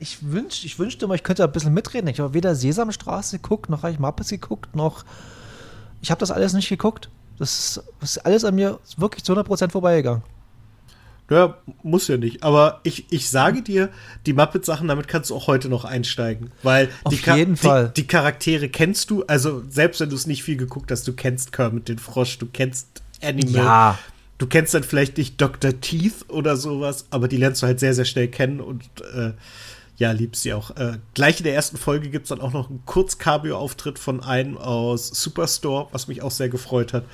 ich, wünsch, ich wünschte mal, ich könnte ein bisschen mitreden. Ich habe weder Sesamstraße geguckt, noch habe ich Mappes geguckt, noch. Ich habe das alles nicht geguckt. Das ist, das ist alles an mir wirklich zu 100% vorbeigegangen. Ja, muss ja nicht. Aber ich, ich sage dir, die Muppet-Sachen, damit kannst du auch heute noch einsteigen. Weil Auf die, jeden Fall. Die, die, Charaktere kennst du. Also, selbst wenn du es nicht viel geguckt hast, du kennst Kermit den Frosch, du kennst Animal. Ja. Du kennst dann vielleicht nicht Dr. Teeth oder sowas, aber die lernst du halt sehr, sehr schnell kennen und äh, ja, lieb sie auch. Äh, gleich in der ersten Folge gibt es dann auch noch einen Kurz-Cabio-Auftritt von einem aus Superstore, was mich auch sehr gefreut hat.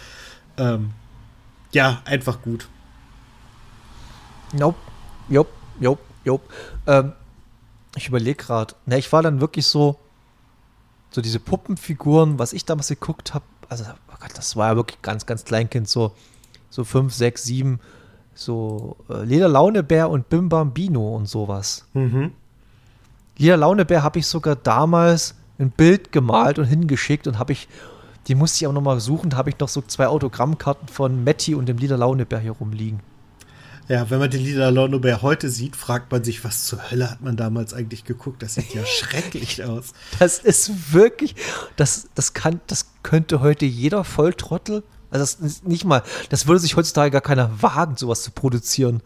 Ähm, ja, einfach gut. Nope. Jop, jop, jop. Ähm, ich überlege gerade. Ne, ich war dann wirklich so, so diese Puppenfiguren, was ich damals geguckt habe. Also, oh Gott, das war ja wirklich ganz, ganz Kleinkind, so, so fünf, sechs, sieben, so äh, Lederlaunebär und Bim Bambino und sowas. Mhm. Lila Launebär habe ich sogar damals ein Bild gemalt und hingeschickt und habe ich, die musste ich auch nochmal suchen, da habe ich noch so zwei Autogrammkarten von Matti und dem Lila Launebär hier rumliegen. Ja, wenn man den Lila Launebär heute sieht, fragt man sich, was zur Hölle hat man damals eigentlich geguckt? Das sieht ja schrecklich aus. Das ist wirklich, das, das kann, das könnte heute jeder Volltrottel, also das ist nicht mal, das würde sich heutzutage gar keiner wagen, sowas zu produzieren.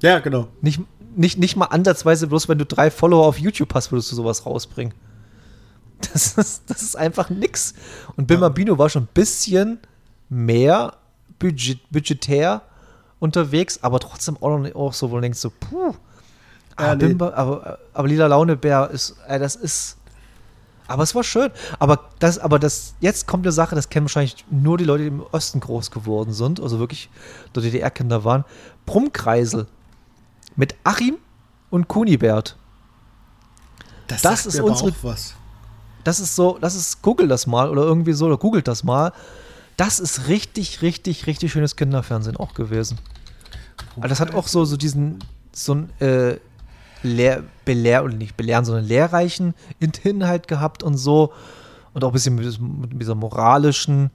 Ja, genau. Nicht, nicht, nicht mal ansatzweise, bloß wenn du drei Follower auf YouTube hast, würdest du sowas rausbringen. Das ist, das ist einfach nix. Und Bill ja. Mabino war schon ein bisschen mehr budget, budgetär unterwegs, aber trotzdem auch, noch, auch so, wo du denkst, so, puh. Nee. Bimba, aber, aber Lila Launebär ist, äh, das ist. Aber es war schön. Aber das, aber das, jetzt kommt eine Sache, das kennen wahrscheinlich nur die Leute, die im Osten groß geworden sind, also wirklich dort DDR-Kinder waren. Brummkreisel mit Achim und Kunibert. Das, das ist unsere. was. Das ist so, das ist, google das mal oder irgendwie so, oder googelt das mal. Das ist richtig, richtig, richtig schönes Kinderfernsehen auch gewesen. Aber das hat auch so, so diesen, so ein, äh, Lehr, belehr, oder nicht belehren, sondern lehrreichen Inhalt gehabt und so. und auch ein bisschen mit, mit dieser moralischen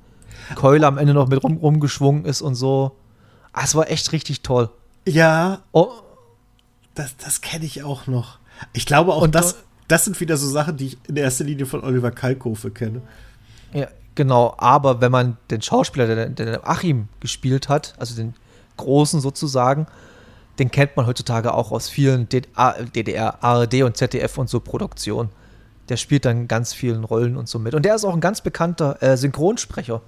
Keule am Ende noch mit rum, rumgeschwungen ist und so. Ah, es war echt richtig toll. Ja. Oh. Das, das kenne ich auch noch. Ich glaube auch, und, das, das sind wieder so Sachen, die ich in erster Linie von Oliver Kalkofe kenne. Ja, genau. Aber wenn man den Schauspieler, der, der Achim gespielt hat, also den Großen sozusagen, den kennt man heutzutage auch aus vielen DDR, ARD und ZDF und so Produktionen. Der spielt dann ganz vielen Rollen und so mit. Und der ist auch ein ganz bekannter äh, Synchronsprecher.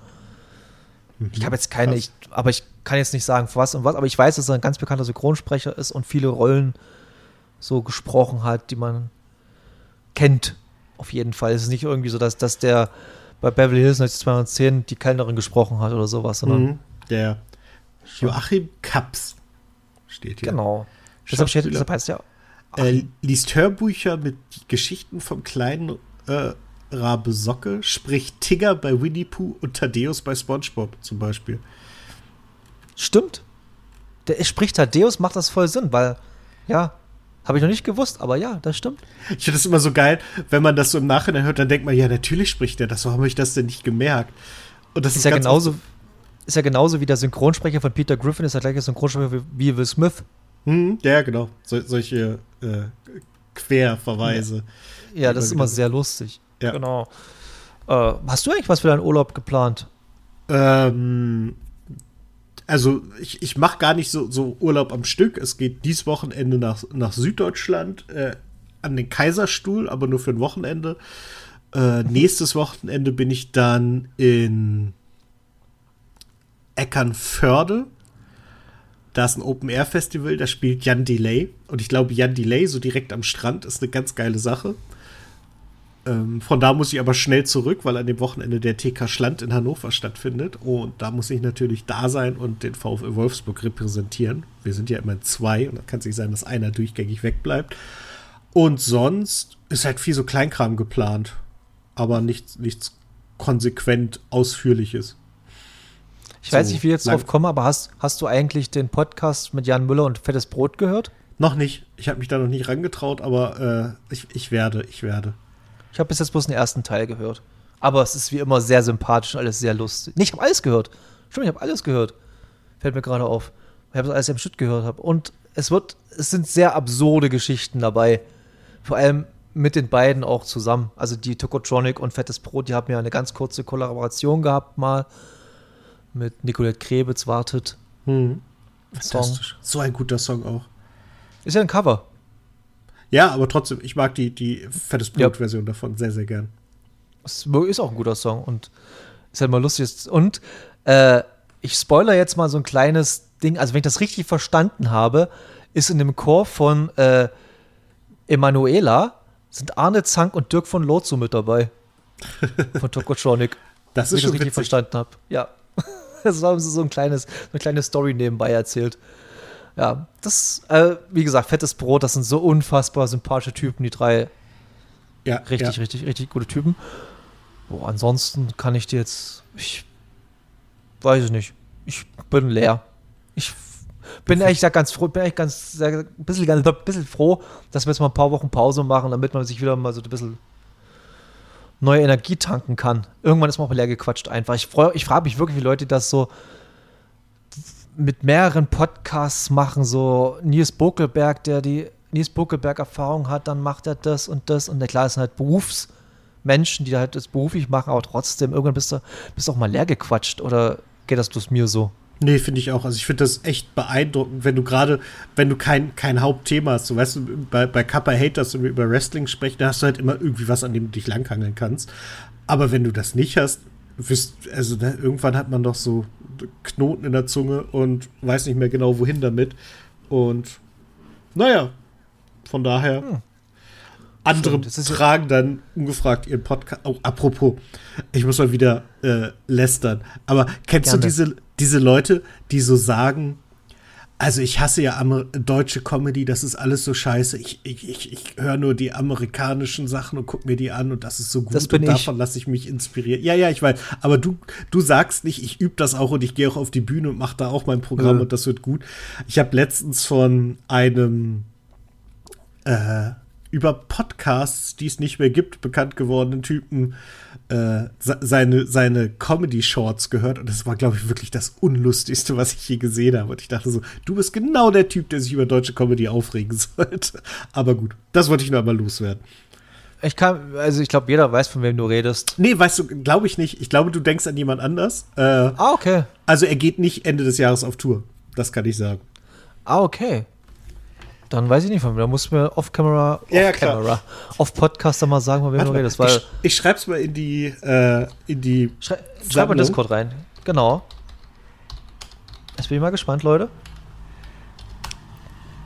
Mhm, ich habe jetzt keine, ich, aber ich kann jetzt nicht sagen, was und was, aber ich weiß, dass er ein ganz bekannter Synchronsprecher ist und viele Rollen so gesprochen hat, die man kennt. Auf jeden Fall. Es ist nicht irgendwie so, dass, dass der bei Beverly Hills 1910 die Kellnerin gesprochen hat oder sowas, sondern. Mhm, der Joachim Kaps steht hier. Genau. Deshalb, steht, deshalb heißt ja. Er liest Hörbücher mit Geschichten vom kleinen äh, Rabe Socke, spricht Tigger bei Winnie Pooh und Thaddeus bei SpongeBob zum Beispiel. Stimmt. Der spricht Thaddeus, macht das voll Sinn, weil, ja, habe ich noch nicht gewusst, aber ja, das stimmt. Ich finde das immer so geil, wenn man das so im Nachhinein hört, dann denkt man, ja, natürlich spricht er das, warum habe ich das denn nicht gemerkt? Und das ist, ist ja genauso, ist ja genauso wie der Synchronsprecher von Peter Griffin, ist der gleiche Synchronsprecher wie Will Smith. Hm, ja, genau. So, solche äh, Querverweise. Ja, ja das ist immer sehr lustig. Ja. Genau. Äh, hast du eigentlich was für deinen Urlaub geplant? Ähm, also ich, ich mache gar nicht so, so Urlaub am Stück. Es geht dieses Wochenende nach, nach Süddeutschland äh, an den Kaiserstuhl, aber nur für ein Wochenende. Äh, nächstes Wochenende bin ich dann in Eckernförde. Da ist ein Open-Air-Festival, da spielt Jan Delay. Und ich glaube, Jan Delay, so direkt am Strand, ist eine ganz geile Sache. Ähm, von da muss ich aber schnell zurück, weil an dem Wochenende der TK Schland in Hannover stattfindet. Und da muss ich natürlich da sein und den VfL Wolfsburg repräsentieren. Wir sind ja immer zwei und da kann es nicht sein, dass einer durchgängig wegbleibt. Und sonst ist halt viel so Kleinkram geplant, aber nichts, nichts konsequent Ausführliches. Ich so weiß nicht, wie ich jetzt drauf komme, aber hast, hast du eigentlich den Podcast mit Jan Müller und Fettes Brot gehört? Noch nicht. Ich habe mich da noch nicht rangetraut, aber äh, ich, ich werde, ich werde. Ich habe bis jetzt bloß den ersten Teil gehört. Aber es ist wie immer sehr sympathisch und alles sehr lustig. Nee, ich habe alles gehört. Stimmt, ich habe alles gehört. Fällt mir gerade auf. Ich habe alles im Stück gehört habe. Und es wird, es sind sehr absurde Geschichten dabei. Vor allem mit den beiden auch zusammen. Also die Tokotronic und Fettes Brot, die haben ja eine ganz kurze Kollaboration gehabt mal mit Nicolette Krebitz wartet. Hm. Fantastisch. So ein guter Song auch. Ist ja ein Cover. Ja, aber trotzdem, ich mag die, die Fettes Blut-Version ja. davon sehr, sehr gern. Es ist auch ein guter Song und ist halt mal lustig. Und äh, ich spoiler jetzt mal so ein kleines Ding. Also, wenn ich das richtig verstanden habe, ist in dem Chor von äh, Emanuela sind Arne Zank und Dirk von Lotso mit dabei. Von Tokotronic. das ist schon ich das richtig verstanden habe. Ja. Das haben sie so ein kleines, eine kleine Story nebenbei erzählt. Ja, das, äh, wie gesagt, fettes Brot, das sind so unfassbar sympathische Typen, die drei. Ja. Richtig, ja. richtig, richtig gute Typen. Boah, ansonsten kann ich dir jetzt. Ich weiß ich nicht. Ich bin leer. Ich bin ehrlich gesagt ganz froh, bin echt ganz, sehr, ein bisschen, ein bisschen froh, dass wir jetzt mal ein paar Wochen Pause machen, damit man sich wieder mal so ein bisschen neue Energie tanken kann. Irgendwann ist man auch leer gequatscht einfach. Ich, ich frage mich wirklich, wie Leute das so mit mehreren Podcasts machen, so Nils Bokelberg, der die Nils Bokelberg Erfahrung hat, dann macht er das und das und klar, es sind halt Berufsmenschen, die halt das beruflich machen, aber trotzdem, irgendwann bist du, bist du auch mal leer gequatscht oder geht das bloß mir so? Nee, finde ich auch. Also ich finde das echt beeindruckend, wenn du gerade, wenn du kein, kein Hauptthema hast. Du weißt, bei, bei Kappa Haters, wenn wir über Wrestling sprechen, da hast du halt immer irgendwie was, an dem du dich langhangeln kannst. Aber wenn du das nicht hast, also ne, irgendwann hat man doch so Knoten in der Zunge und weiß nicht mehr genau, wohin damit. Und naja, von daher. Hm. Andere tragen dann ungefragt ihren Podcast. Oh, apropos, ich muss mal wieder äh, lästern. Aber kennst Gerne. du diese, diese Leute, die so sagen, also ich hasse ja Amer deutsche Comedy, das ist alles so scheiße. Ich, ich, ich, ich höre nur die amerikanischen Sachen und guck mir die an und das ist so gut das bin und davon lasse ich mich inspirieren. Ja, ja, ich weiß. Aber du, du sagst nicht, ich übe das auch und ich gehe auch auf die Bühne und mache da auch mein Programm ja. und das wird gut. Ich habe letztens von einem äh, über Podcasts, die es nicht mehr gibt, bekannt gewordenen Typen äh, seine, seine Comedy-Shorts gehört. Und das war, glaube ich, wirklich das Unlustigste, was ich je gesehen habe. Und ich dachte so, du bist genau der Typ, der sich über deutsche Comedy aufregen sollte. Aber gut, das wollte ich nur einmal loswerden. Ich kann, also ich glaube, jeder weiß, von wem du redest. Nee, weißt du, glaube ich nicht. Ich glaube, du denkst an jemand anders. Äh, ah, okay. Also er geht nicht Ende des Jahres auf Tour. Das kann ich sagen. Ah, okay. Dann weiß ich nicht von wem. Da muss mir off-camera, off-camera, ja, off-podcast mal sagen, von wem du redest. Weil ich, ich schreib's mal in die, äh, in die Schrei Schreib mal Discord rein. Genau. Jetzt bin ich mal gespannt, Leute.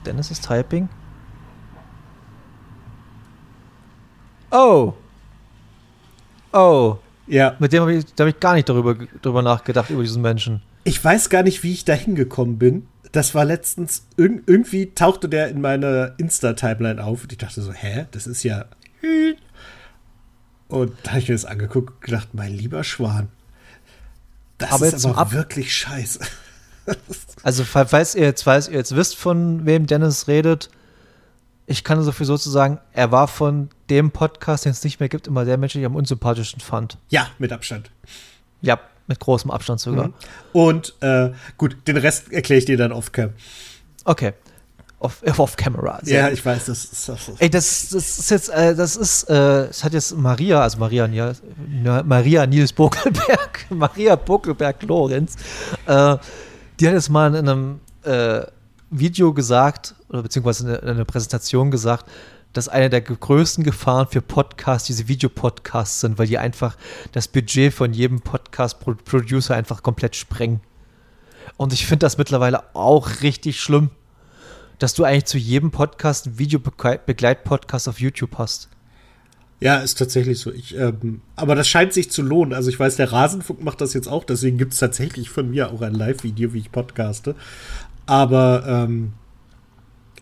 Dennis ist Typing. Oh. Oh. Ja. Mit dem habe ich, hab ich gar nicht darüber, darüber nachgedacht, über diesen Menschen. Ich weiß gar nicht, wie ich da hingekommen bin. Das war letztens, irg irgendwie tauchte der in meine Insta-Timeline auf und ich dachte so, hä, das ist ja. Und da habe ich mir das angeguckt und gedacht, mein lieber Schwan. Das aber ist aber wirklich scheiße. also, falls ihr, jetzt, falls ihr jetzt wisst, von wem Dennis redet, ich kann sowieso so sagen, er war von dem Podcast, den es nicht mehr gibt, immer der Mensch, den ich am unsympathischsten fand. Ja, mit Abstand. Ja, mit großem Abstand sogar. Mhm. Und äh, gut, den Rest erkläre ich dir dann off-cam. Okay. Off, äh, off camera. Ja, ich weiß, das ist. Das Ey, das, das ist jetzt, äh, das ist, äh, das hat jetzt Maria, also Maria, ja, Maria Nils Buckelberg, Maria Buckelberg-Lorenz, äh, die hat jetzt mal in einem äh, Video gesagt, oder beziehungsweise in einer Präsentation gesagt, dass eine der größten Gefahren für Podcasts diese Videopodcasts sind, weil die einfach das Budget von jedem Podcast-Producer einfach komplett sprengen. Und ich finde das mittlerweile auch richtig schlimm, dass du eigentlich zu jedem Podcast einen Videobegleit-Podcast auf YouTube hast. Ja, ist tatsächlich so. Ich, ähm, aber das scheint sich zu lohnen. Also ich weiß, der Rasenfunk macht das jetzt auch, deswegen gibt es tatsächlich von mir auch ein Live-Video, wie ich podcaste. Aber ähm,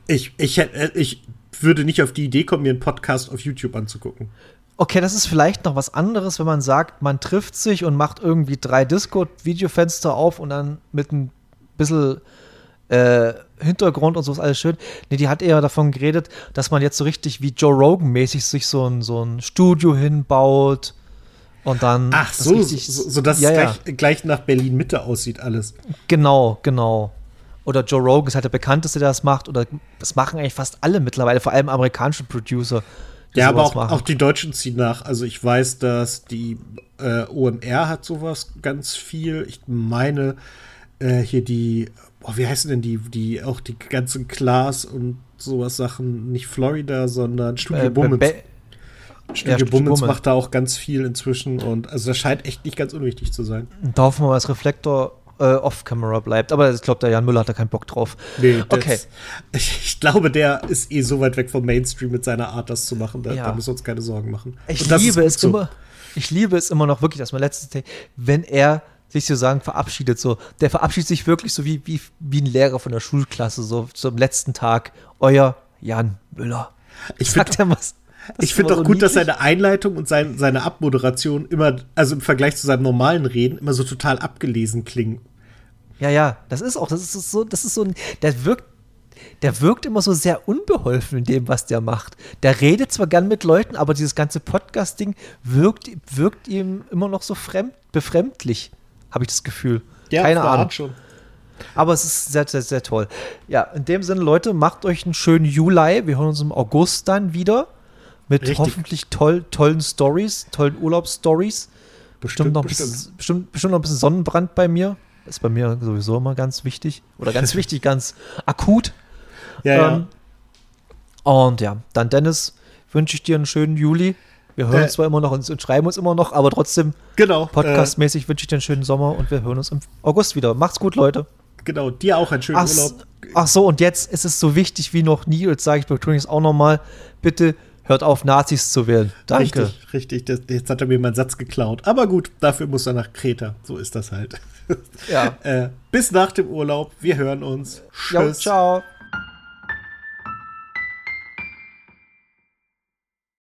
ich, ich, äh, ich würde nicht auf die Idee kommen, mir einen Podcast auf YouTube anzugucken. Okay, das ist vielleicht noch was anderes, wenn man sagt, man trifft sich und macht irgendwie drei Discord-Videofenster auf und dann mit ein bisschen äh, Hintergrund und so ist alles schön. Nee, die hat eher davon geredet, dass man jetzt so richtig wie Joe Rogan-mäßig sich so ein, so ein Studio hinbaut und dann. Ach so, richtig, so, so dass ja, es gleich, gleich nach Berlin-Mitte aussieht, alles. Genau, genau oder Joe Rogan ist halt der bekannteste, der das macht. Oder das machen eigentlich fast alle mittlerweile, vor allem amerikanische Producer. Ja, aber auch, auch, die Deutschen ziehen nach. Also ich weiß, dass die äh, OMR hat sowas ganz viel. Ich meine, äh, hier die, oh, wie heißen denn die, die auch die ganzen Class und sowas Sachen, nicht Florida, sondern Studio äh, Bummens. Studio ja, Bummens macht da auch ganz viel inzwischen und also das scheint echt nicht ganz unwichtig zu sein. Da hoffen wir mal, dass Reflektor äh, off-camera bleibt. Aber ich glaube, der Jan Müller hat da keinen Bock drauf. Nee, okay. ich, ich, glaube, der ist eh so weit weg vom Mainstream mit seiner Art, das zu machen. Da, ja. da müssen wir uns keine Sorgen machen. Ich liebe es so. immer. Ich liebe es immer noch wirklich, dass mein letztes, wenn er sich so sagen, verabschiedet so. Der verabschiedet sich wirklich so wie, wie, wie ein Lehrer von der Schulklasse, so zum letzten Tag. Euer Jan Müller. Ich Sagt er was? ich finde auch so gut, niedlich. dass seine Einleitung und sein, seine Abmoderation immer, also im Vergleich zu seinem normalen Reden, immer so total abgelesen klingen. Ja, ja, das ist auch, das ist so, das ist so ein, der wirkt, der wirkt immer so sehr unbeholfen in dem, was der macht. Der redet zwar gern mit Leuten, aber dieses ganze Podcast-Ding wirkt, wirkt ihm immer noch so fremd, befremdlich, habe ich das Gefühl. Ja, Keine Ahnung. schon. Aber es ist sehr, sehr, sehr toll. Ja, in dem Sinne, Leute, macht euch einen schönen Juli. Wir hören uns im August dann wieder mit Richtig. hoffentlich toll, tollen Stories, tollen Urlaubsstories. Bestimmt, bestimmt, noch bestimmt. Bisschen, bestimmt, bestimmt noch ein bisschen Sonnenbrand bei mir. Ist bei mir sowieso immer ganz wichtig. Oder ganz wichtig, ganz akut. Ja, ähm, ja. Und ja, dann Dennis, wünsche ich dir einen schönen Juli. Wir hören äh, uns zwar immer noch und, und, schreiben uns immer noch, aber trotzdem genau, podcastmäßig äh, wünsche ich dir einen schönen Sommer und wir hören uns im August wieder. Macht's gut, Leute. Genau, dir auch einen schönen ach, Urlaub. Ach so, und jetzt ist es so wichtig wie noch nie, jetzt sage ich betone es auch nochmal, bitte hört auf, Nazis zu wählen. Danke. Richtig, richtig. Das, jetzt hat er mir meinen Satz geklaut. Aber gut, dafür muss er nach Kreta. So ist das halt. Ja. äh, bis nach dem Urlaub. Wir hören uns. Tschüss. Jo, ciao.